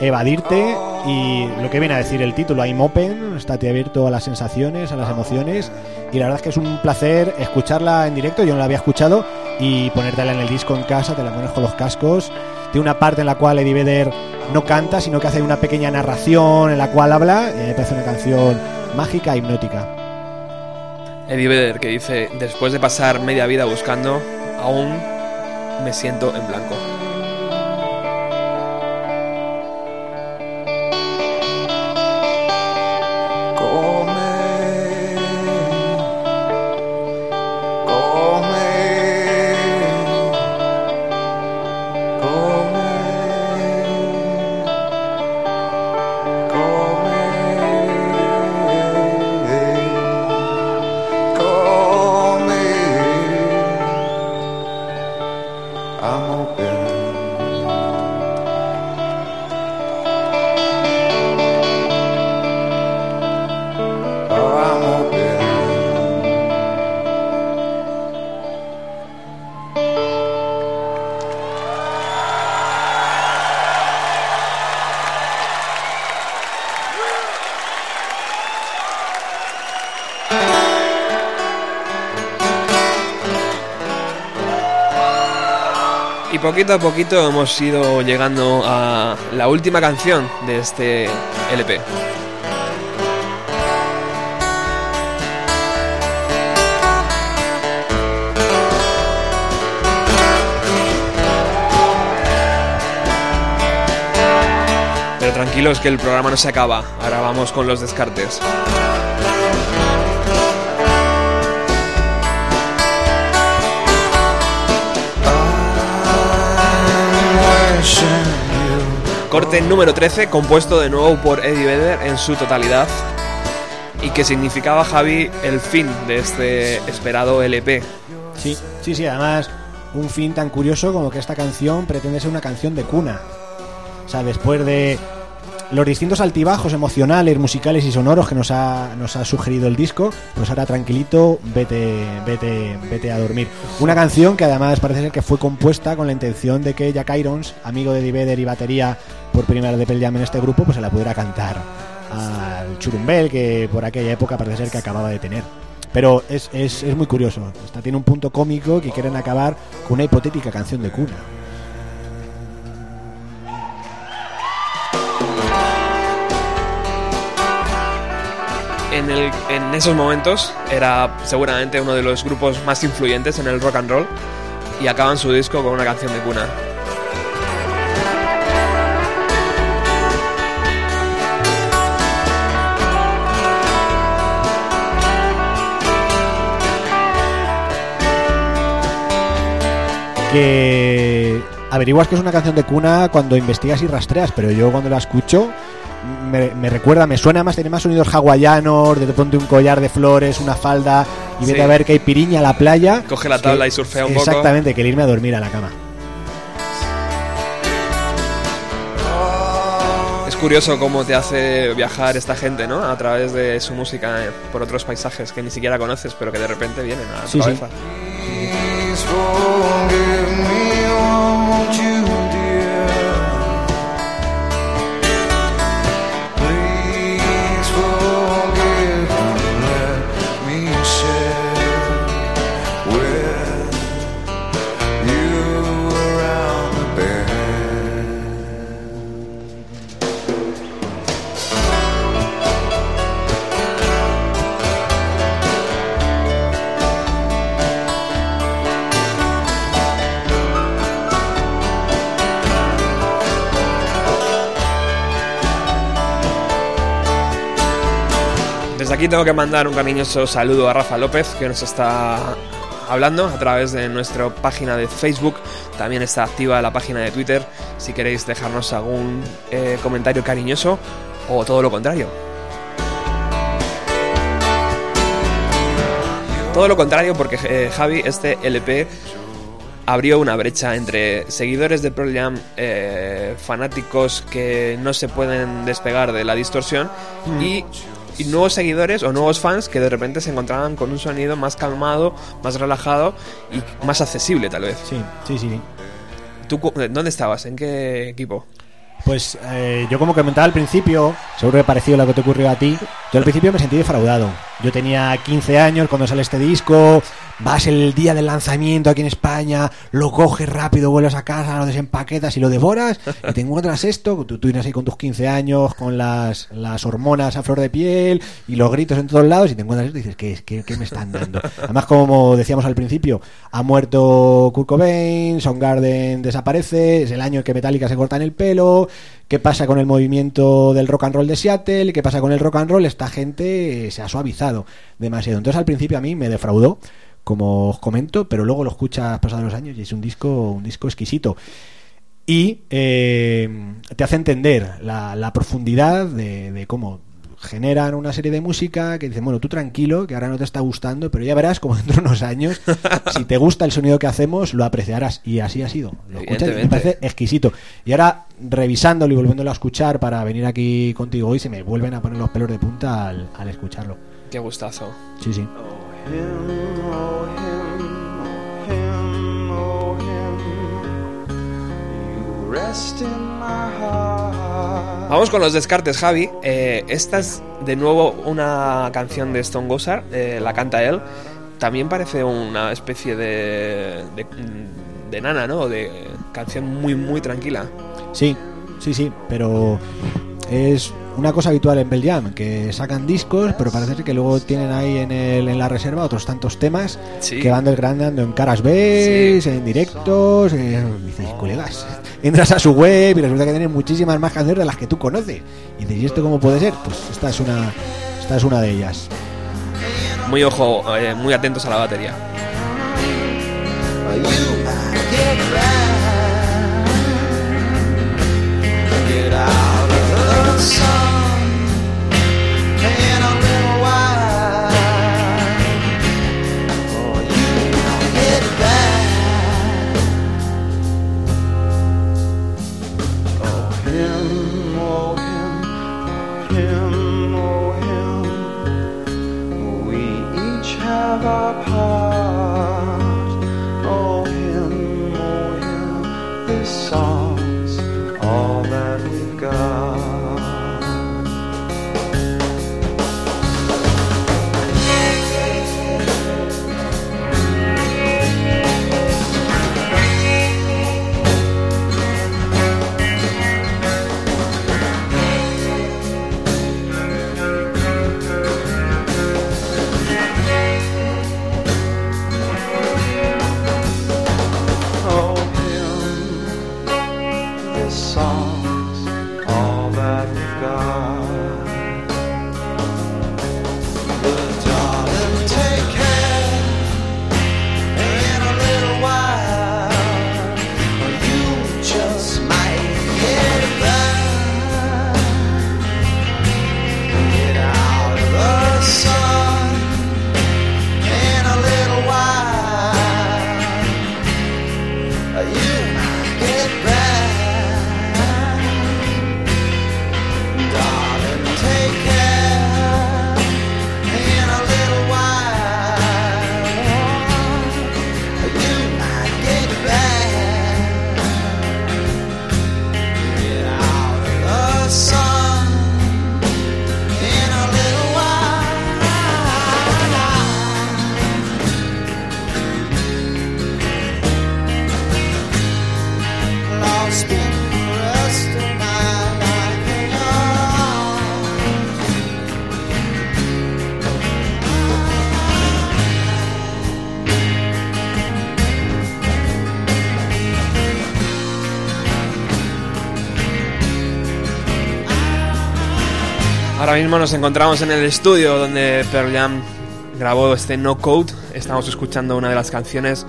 evadirte y lo que viene a decir el título, I'm open, estate abierto a las sensaciones, a las emociones y la verdad es que es un placer escucharla en directo, yo no la había escuchado y ponértela en el disco en casa, te la pones con los cascos. Tiene una parte en la cual Eddie Vedder no canta, sino que hace una pequeña narración en la cual habla y me parece una canción mágica, hipnótica. Eddie Vedder que dice, después de pasar media vida buscando, aún me siento en blanco. Poquito a poquito hemos ido llegando a la última canción de este LP. Pero tranquilos que el programa no se acaba. Ahora vamos con los descartes. Corte número 13, compuesto de nuevo por Eddie Vedder en su totalidad. Y que significaba, Javi, el fin de este esperado LP. Sí, sí, sí, además un fin tan curioso como que esta canción pretende ser una canción de cuna. O sea, después de los distintos altibajos emocionales, musicales y sonoros que nos ha, nos ha sugerido el disco, pues ahora tranquilito, vete, vete, vete a dormir. Una canción que además parece ser que fue compuesta con la intención de que Jack Irons, amigo de Eddie Vedder y batería por primera vez de Pearl Jam en este grupo, pues se la pudiera cantar al churumbel que por aquella época parece ser que acababa de tener. Pero es, es, es muy curioso. Esta tiene un punto cómico que quieren acabar con una hipotética canción de cuna. En, el- en esos momentos era seguramente uno de los grupos más influyentes en el rock and roll. Y acaban su disco con una canción de cuna. Que averiguas que es una canción de cuna cuando investigas y rastreas, pero yo cuando la escucho me, me recuerda, me suena más, tiene más sonidos hawaianos, de pronto un collar de flores, una falda, y vete Sí. a ver que hay piriña a la playa. Coge la tabla y surfea un poco. Exactamente, que el irme a dormir a la cama. Es curioso cómo te hace viajar esta gente, ¿no? A través de su música eh, por otros paisajes que ni siquiera conoces, pero que de repente vienen a tu Sí, sí. Cabeza. Please forgive me, won't you, aquí tengo que mandar un cariñoso saludo a Rafa López, que nos está hablando a través de nuestra página de Facebook. También está activa la página de Twitter si queréis dejarnos algún eh, comentario cariñoso o todo lo contrario. Todo lo contrario porque eh, Javi, este LP abrió una brecha entre seguidores de Pearl Jam, eh, fanáticos que no se pueden despegar de la distorsión y, y nuevos seguidores o nuevos fans que de repente se encontraban con un sonido más calmado, más relajado y más accesible tal vez. Sí, sí, sí. sí. ¿Tú cu- dónde estabas? ¿En qué equipo? Pues eh, yo como comentaba al principio, seguro que parecido a lo que te ocurrió a ti, yo al principio me sentí defraudado. Yo tenía 15 años cuando sale este disco, vas el día del lanzamiento aquí en España, lo coges rápido, vuelves a casa, lo desempaquetas y lo devoras, y te encuentras esto, tú, tú vienes ahí con tus 15 años, con las, las hormonas a flor de piel y los gritos en todos lados, y te encuentras esto y dices, ¿qué, qué, qué me están dando? Además, como decíamos al principio, ha muerto Kurt Cobain, Soundgarden desaparece, es el año en que Metallica se corta en el pelo, ¿qué pasa con el movimiento del rock and roll de Seattle? ¿Qué pasa con el rock and roll? Esta gente se ha suavizado demasiado. Entonces al principio a mí me defraudó, como os comento, pero luego lo escuchas pasados los años y es un disco, un disco exquisito. Y eh, te hace entender la, la profundidad de, de cómo generan una serie de música que dicen, bueno, tú tranquilo, que ahora no te está gustando, pero ya verás como *laughs* dentro de unos años, si te gusta el sonido que hacemos, lo apreciarás. Y así ha sido. Lo escuchas y me parece exquisito. Y ahora, revisándolo y volviéndolo a escuchar para venir aquí contigo hoy, se me vuelven a poner los pelos de punta al, al escucharlo. Qué gustazo. Sí, sí. Oh oh oh. Vamos con los descartes, Javi. Eh, esta es de nuevo una canción de Stone Gossard, eh, la canta él. También parece una especie de, de nana, ¿no? De canción muy, muy tranquila. Sí, sí, sí, pero es una cosa habitual en Bell Jam, que sacan discos, pero parece ser que luego tienen ahí en, el, en la reserva otros tantos temas Sí. que van desgranando en caras B, Sí. en directos. eh, dices, colegas, *laughs* entras a su web y resulta que tienen muchísimas más canciones de las que tú conoces. Y dices, ¿y esto cómo puede ser? Pues esta es una, esta es una de ellas. Muy ojo, eh, muy atentos a la batería. Oh, Ahora mismo nos encontramos en el estudio donde Pearl Jam grabó este No Code. Estamos escuchando una de las canciones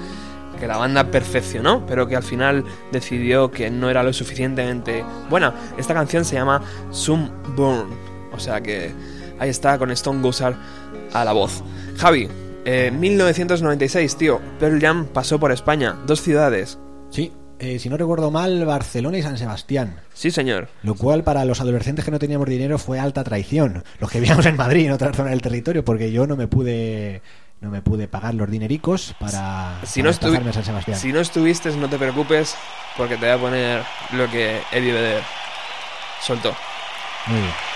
que la banda perfeccionó, pero que al final decidió que no era lo suficientemente buena. Esta canción se llama Sunburn, o sea que ahí está con Stone Gossard a la voz. Javi, eh, 1996, tío, Pearl Jam pasó por España, dos ciudades. Eh, si no recuerdo mal, Barcelona y San Sebastián. Sí, señor. Lo cual para los adolescentes que no teníamos dinero fue alta traición. Los que vivíamos en Madrid, en otra zona del territorio, porque yo no me pude no me pude pagar los dinericos para, Si para no, a San Sebastián. si no estuviste, no te preocupes, porque te voy a poner lo que Eddie Vedder soltó. Muy bien.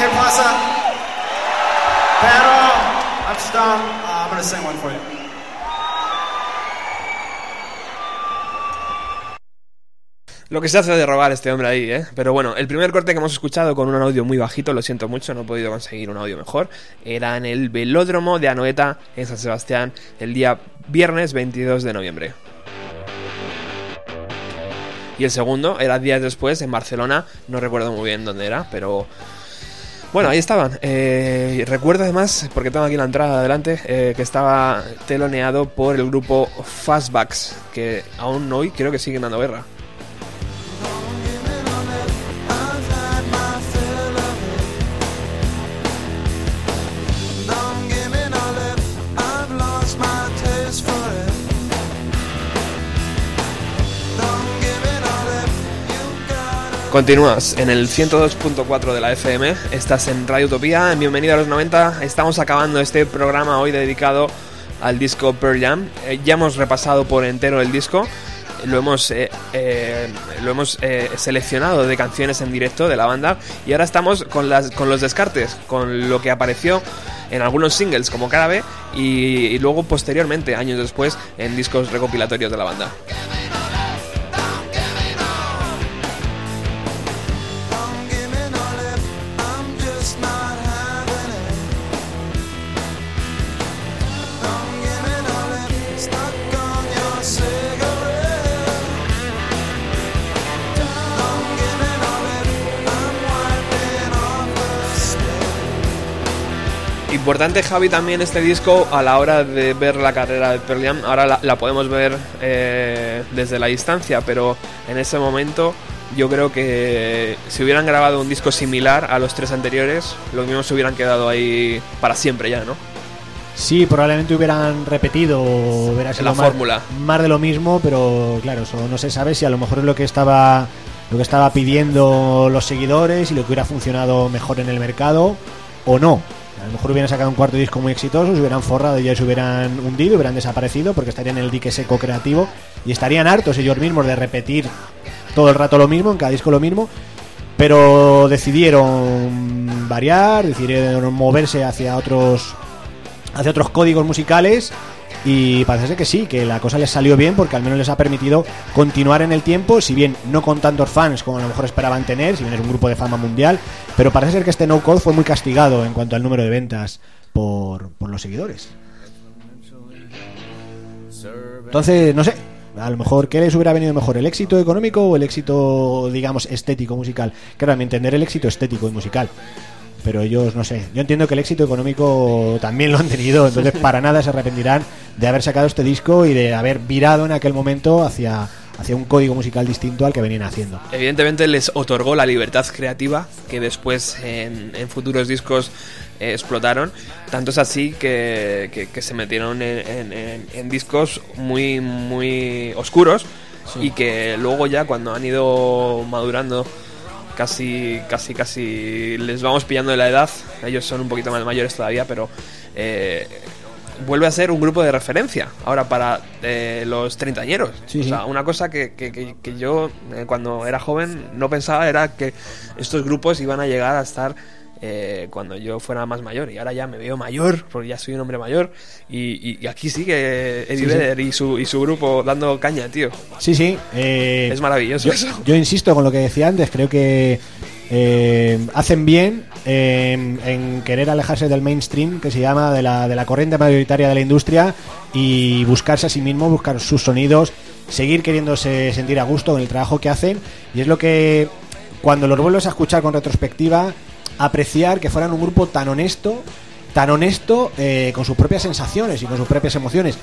¿Qué pasa? Pero, I'm Stone. Uh, I'm gonna sing one for you. Lo que se hace de robar este hombre ahí, ¿eh? Pero bueno, el primer corte que hemos escuchado con un audio muy bajito, lo siento mucho, no he podido conseguir un audio mejor, era en el velódromo de Anoeta, en San Sebastián, el día viernes 22 de noviembre. Y el segundo era días después en Barcelona, no recuerdo muy bien dónde era, pero... Bueno, ahí estaban. Eh, recuerdo además, porque tengo aquí la entrada adelante, eh, que estaba teloneado por el grupo Fastbacks, que aún hoy creo que siguen dando guerra. Continúas en el 102.4 de la FM, estás en Radio Utopía, bienvenido a los 90, estamos acabando este programa hoy dedicado al disco Pearl Jam, Eh, ya hemos repasado por entero el disco, lo hemos, eh, eh, lo hemos eh, seleccionado de canciones en directo de la banda. Y ahora estamos con, las, con los descartes, con lo que apareció en algunos singles como Carabe y, y luego posteriormente, años después, en discos recopilatorios de la banda. Importante, Javi, también este disco a la hora de ver la carrera de Pearl Jam. Ahora la, la podemos ver eh, desde la distancia, pero en ese momento yo creo que si hubieran grabado un disco similar a los tres anteriores, los mismos se hubieran quedado ahí para siempre ya, ¿no? Sí, probablemente hubieran repetido hubiera sido La más, fórmula. más de lo mismo, pero claro, eso no se sabe si a lo mejor es lo que estaba lo que estaba pidiendo los seguidores y lo que hubiera funcionado mejor en el mercado o no. A lo mejor hubieran sacado un cuarto disco muy exitoso, se hubieran forrado y ya se hubieran hundido, hubieran desaparecido porque estarían en el dique seco creativo y estarían hartos ellos mismos de repetir todo el rato lo mismo, en cada disco lo mismo, pero decidieron variar, decidieron moverse hacia otros hacia otros códigos musicales y parece que sí, que la cosa les salió bien porque al menos les ha permitido continuar en el tiempo, si bien no con tantos fans como a lo mejor esperaban tener, si bien es un grupo de fama mundial, pero parece ser que este No Code fue muy castigado en cuanto al número de ventas por, por los seguidores. Entonces, no sé, a lo mejor, ¿qué les hubiera venido mejor? ¿El éxito económico o el éxito, digamos, estético, musical? Claro, a mi entender el éxito estético y musical. Pero ellos, no sé, yo entiendo que el éxito económico también lo han tenido, entonces para nada se arrepentirán de haber sacado este disco y de haber virado en aquel momento hacia, hacia un código musical distinto al que venían haciendo. Evidentemente les otorgó la libertad creativa que después en, en futuros discos eh, explotaron. Tanto es así que, que- que se metieron en, en- en- en discos muy, muy oscuros y que luego ya cuando han ido madurando casi, casi, casi les vamos pillando de la edad. Ellos son un poquito más mayores todavía, pero eh, vuelve a ser un grupo de referencia ahora para eh, los treintañeros. Sí, o sea, una cosa que, que- que- que yo eh, cuando era joven no pensaba era que estos grupos iban a llegar a estar eh, cuando yo fuera más mayor y ahora ya me veo mayor porque ya soy un hombre mayor y, y- y aquí sigue Eddie Sí, sí. Vedder y su, y su grupo dando caña, tío. Sí, sí. eh, Es maravilloso yo, eso. yo insisto con lo que decía antes, creo que eh, hacen bien en, en querer alejarse del mainstream, que se llama de la, de la corriente mayoritaria de la industria, y buscarse a sí mismo, buscar sus sonidos, seguir queriéndose sentir a gusto con el trabajo que hacen, y es lo que cuando los vuelves a escuchar con retrospectiva, apreciar que fueran un grupo tan honesto, tan honesto eh, con sus propias sensaciones y con sus propias emociones.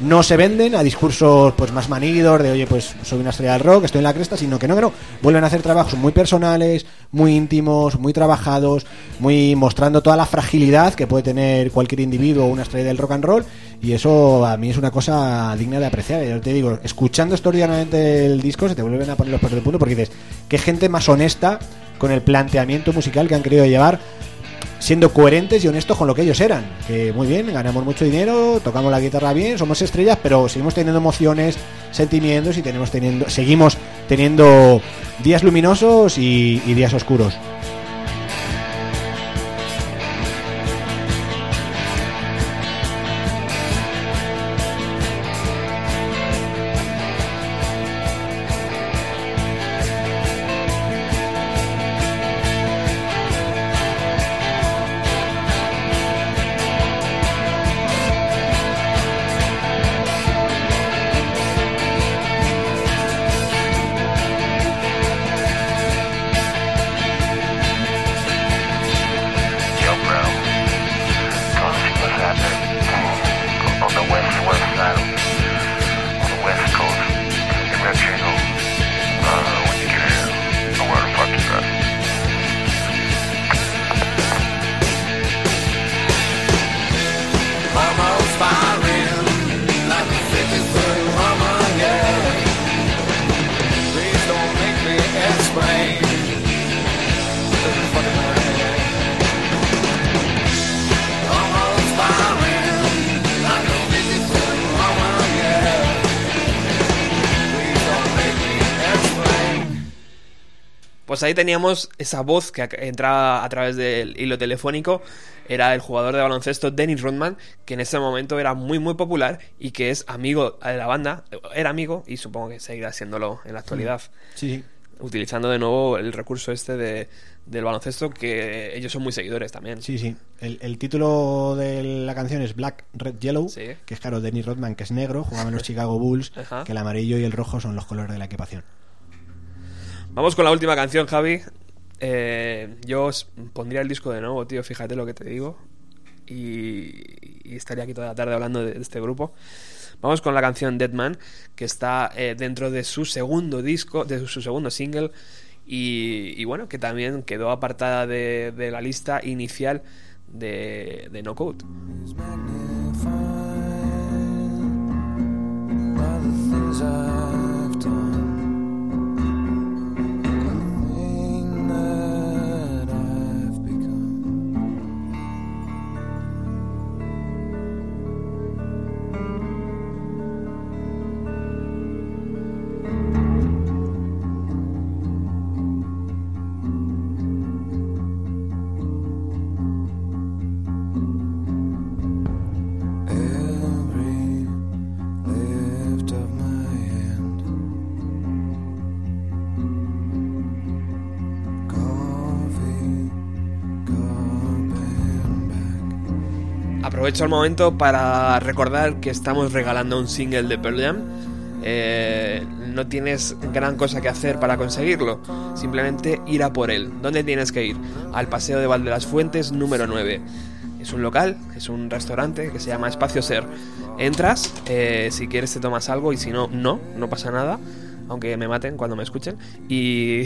No se venden a discursos pues más manidos de oye pues soy una estrella del rock, estoy en la cresta, sino que no, no. Vuelven a hacer trabajos muy personales, muy íntimos, muy trabajados, muy mostrando toda la fragilidad que puede tener cualquier individuo o una estrella del rock and roll. Y eso a mí es una cosa digna de apreciar. Yo te digo, escuchando extraordinariamente el disco se te vuelven a poner los pelos del punto porque dices, qué gente más honesta con el planteamiento musical que han querido llevar siendo coherentes y honestos con lo que ellos eran. Que muy bien, ganamos mucho dinero, tocamos la guitarra bien, somos estrellas, pero seguimos teniendo emociones, sentimientos y tenemos teniendo, seguimos teniendo días luminosos y, y días oscuros. Pues ahí teníamos esa voz que entraba a través del hilo telefónico. Era el jugador de baloncesto Dennis Rodman, que en ese momento era muy muy popular y que es amigo de la banda. Era amigo y supongo que seguirá siéndolo en la actualidad. Sí, sí. Utilizando de nuevo el recurso este de, del baloncesto, que ellos son muy seguidores también. Sí, sí. El, el título de la canción es Black, Red, Yellow, Sí. que es claro, Dennis Rodman, que es negro, jugaba en los *laughs* Chicago Bulls, Ajá. que el amarillo y el rojo son los colores de la equipación. Vamos con la última canción, Javi. Eh, yo os pondría el disco de nuevo, tío, fíjate lo que te digo. Y, estaría aquí toda la tarde hablando de, este grupo. Vamos con la canción Dead Man, que está eh, dentro de su segundo disco, de su segundo single. Y, bueno, que también quedó apartada de, de la lista inicial de, de No Code. Aprovecho el momento para recordar que estamos regalando un single de Pearl Jam. Eh, no tienes gran cosa que hacer para conseguirlo, simplemente ir a por él. ¿Dónde tienes que ir? Al Paseo de Val de las Fuentes número 9. Es un local, es un restaurante que se llama Espacio Ser. Entras, eh, si quieres te tomas algo y si no, no, no pasa nada, aunque me maten cuando me escuchen. Y,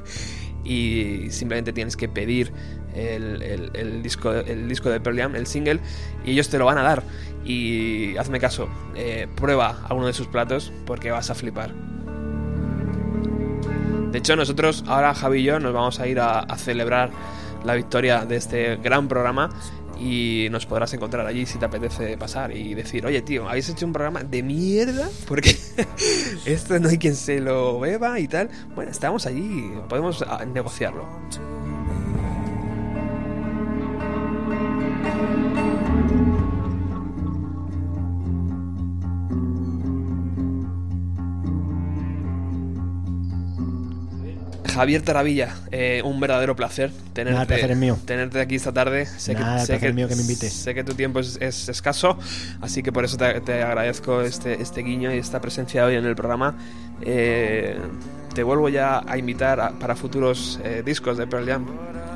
*laughs* y simplemente tienes que pedir el, el- disco, el disco de Pearl Jam, el single, y ellos te lo van a dar. Y hazme caso, eh, prueba alguno de sus platos porque vas a flipar. De hecho, nosotros ahora Javi y yo nos vamos a ir a celebrar la victoria de este gran programa y nos podrás encontrar allí si te apetece pasar y decir, oye tío, habéis hecho un programa de mierda porque *laughs* esto no hay quien se lo beba y tal. Bueno, estamos allí, podemos ah, negociarlo. Javier Taravilla, eh, un verdadero placer tenerte, Nada, placer es mío. tenerte aquí esta tarde. Sé Nada, el sé placer es mío que me invites. Sé que tu tiempo es, es escaso, así que por eso te, te agradezco este, este guiño y esta presencia hoy en el programa. Eh, te vuelvo ya a invitar a- para futuros eh, discos de Pearl Jam.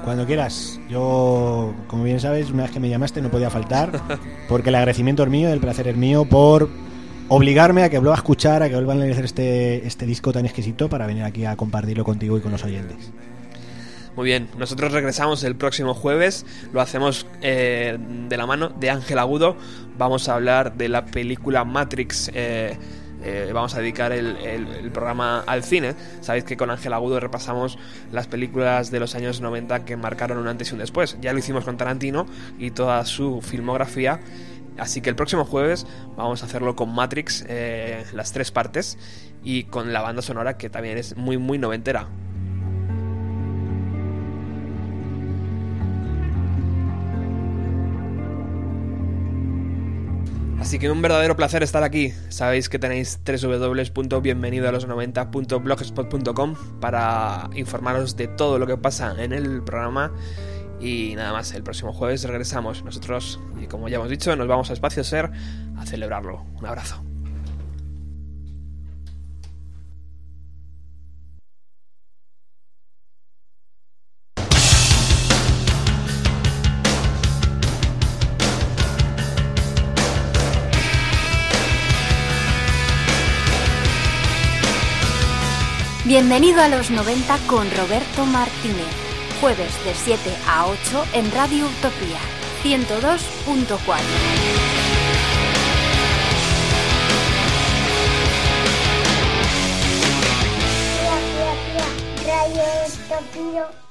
Cuando quieras. Yo, como bien sabes, una vez que me llamaste no podía faltar, *laughs* porque el agradecimiento es mío, el placer es mío por obligarme a que vuelva a escuchar, a que vuelvan a leer este, este disco tan exquisito para venir aquí a compartirlo contigo y con los oyentes. Muy bien, nosotros regresamos el próximo jueves, lo hacemos eh, de la mano de Ángel Agudo, vamos a hablar de la película Matrix, eh, eh, vamos a dedicar el, el- el programa al cine, sabéis que con Ángel Agudo repasamos las películas de los años 90 que marcaron un antes y un después, ya lo hicimos con Tarantino y toda su filmografía, así que el próximo jueves vamos a hacerlo con Matrix, eh, las tres partes, y con la banda sonora que también es muy muy noventera. Así que un verdadero placer estar aquí. Sabéis que tenéis www.bienvenidoalos90.blogspot.com para informaros de todo lo que pasa en el programa. Y nada más, el próximo jueves regresamos. Nosotros, y como ya hemos dicho, nos vamos a Espacio Ser a celebrarlo. Un abrazo. Bienvenido a los 90 con Roberto Martínez jueves de 7 a 8 en Radio Utopía 102.4. Radio Utopía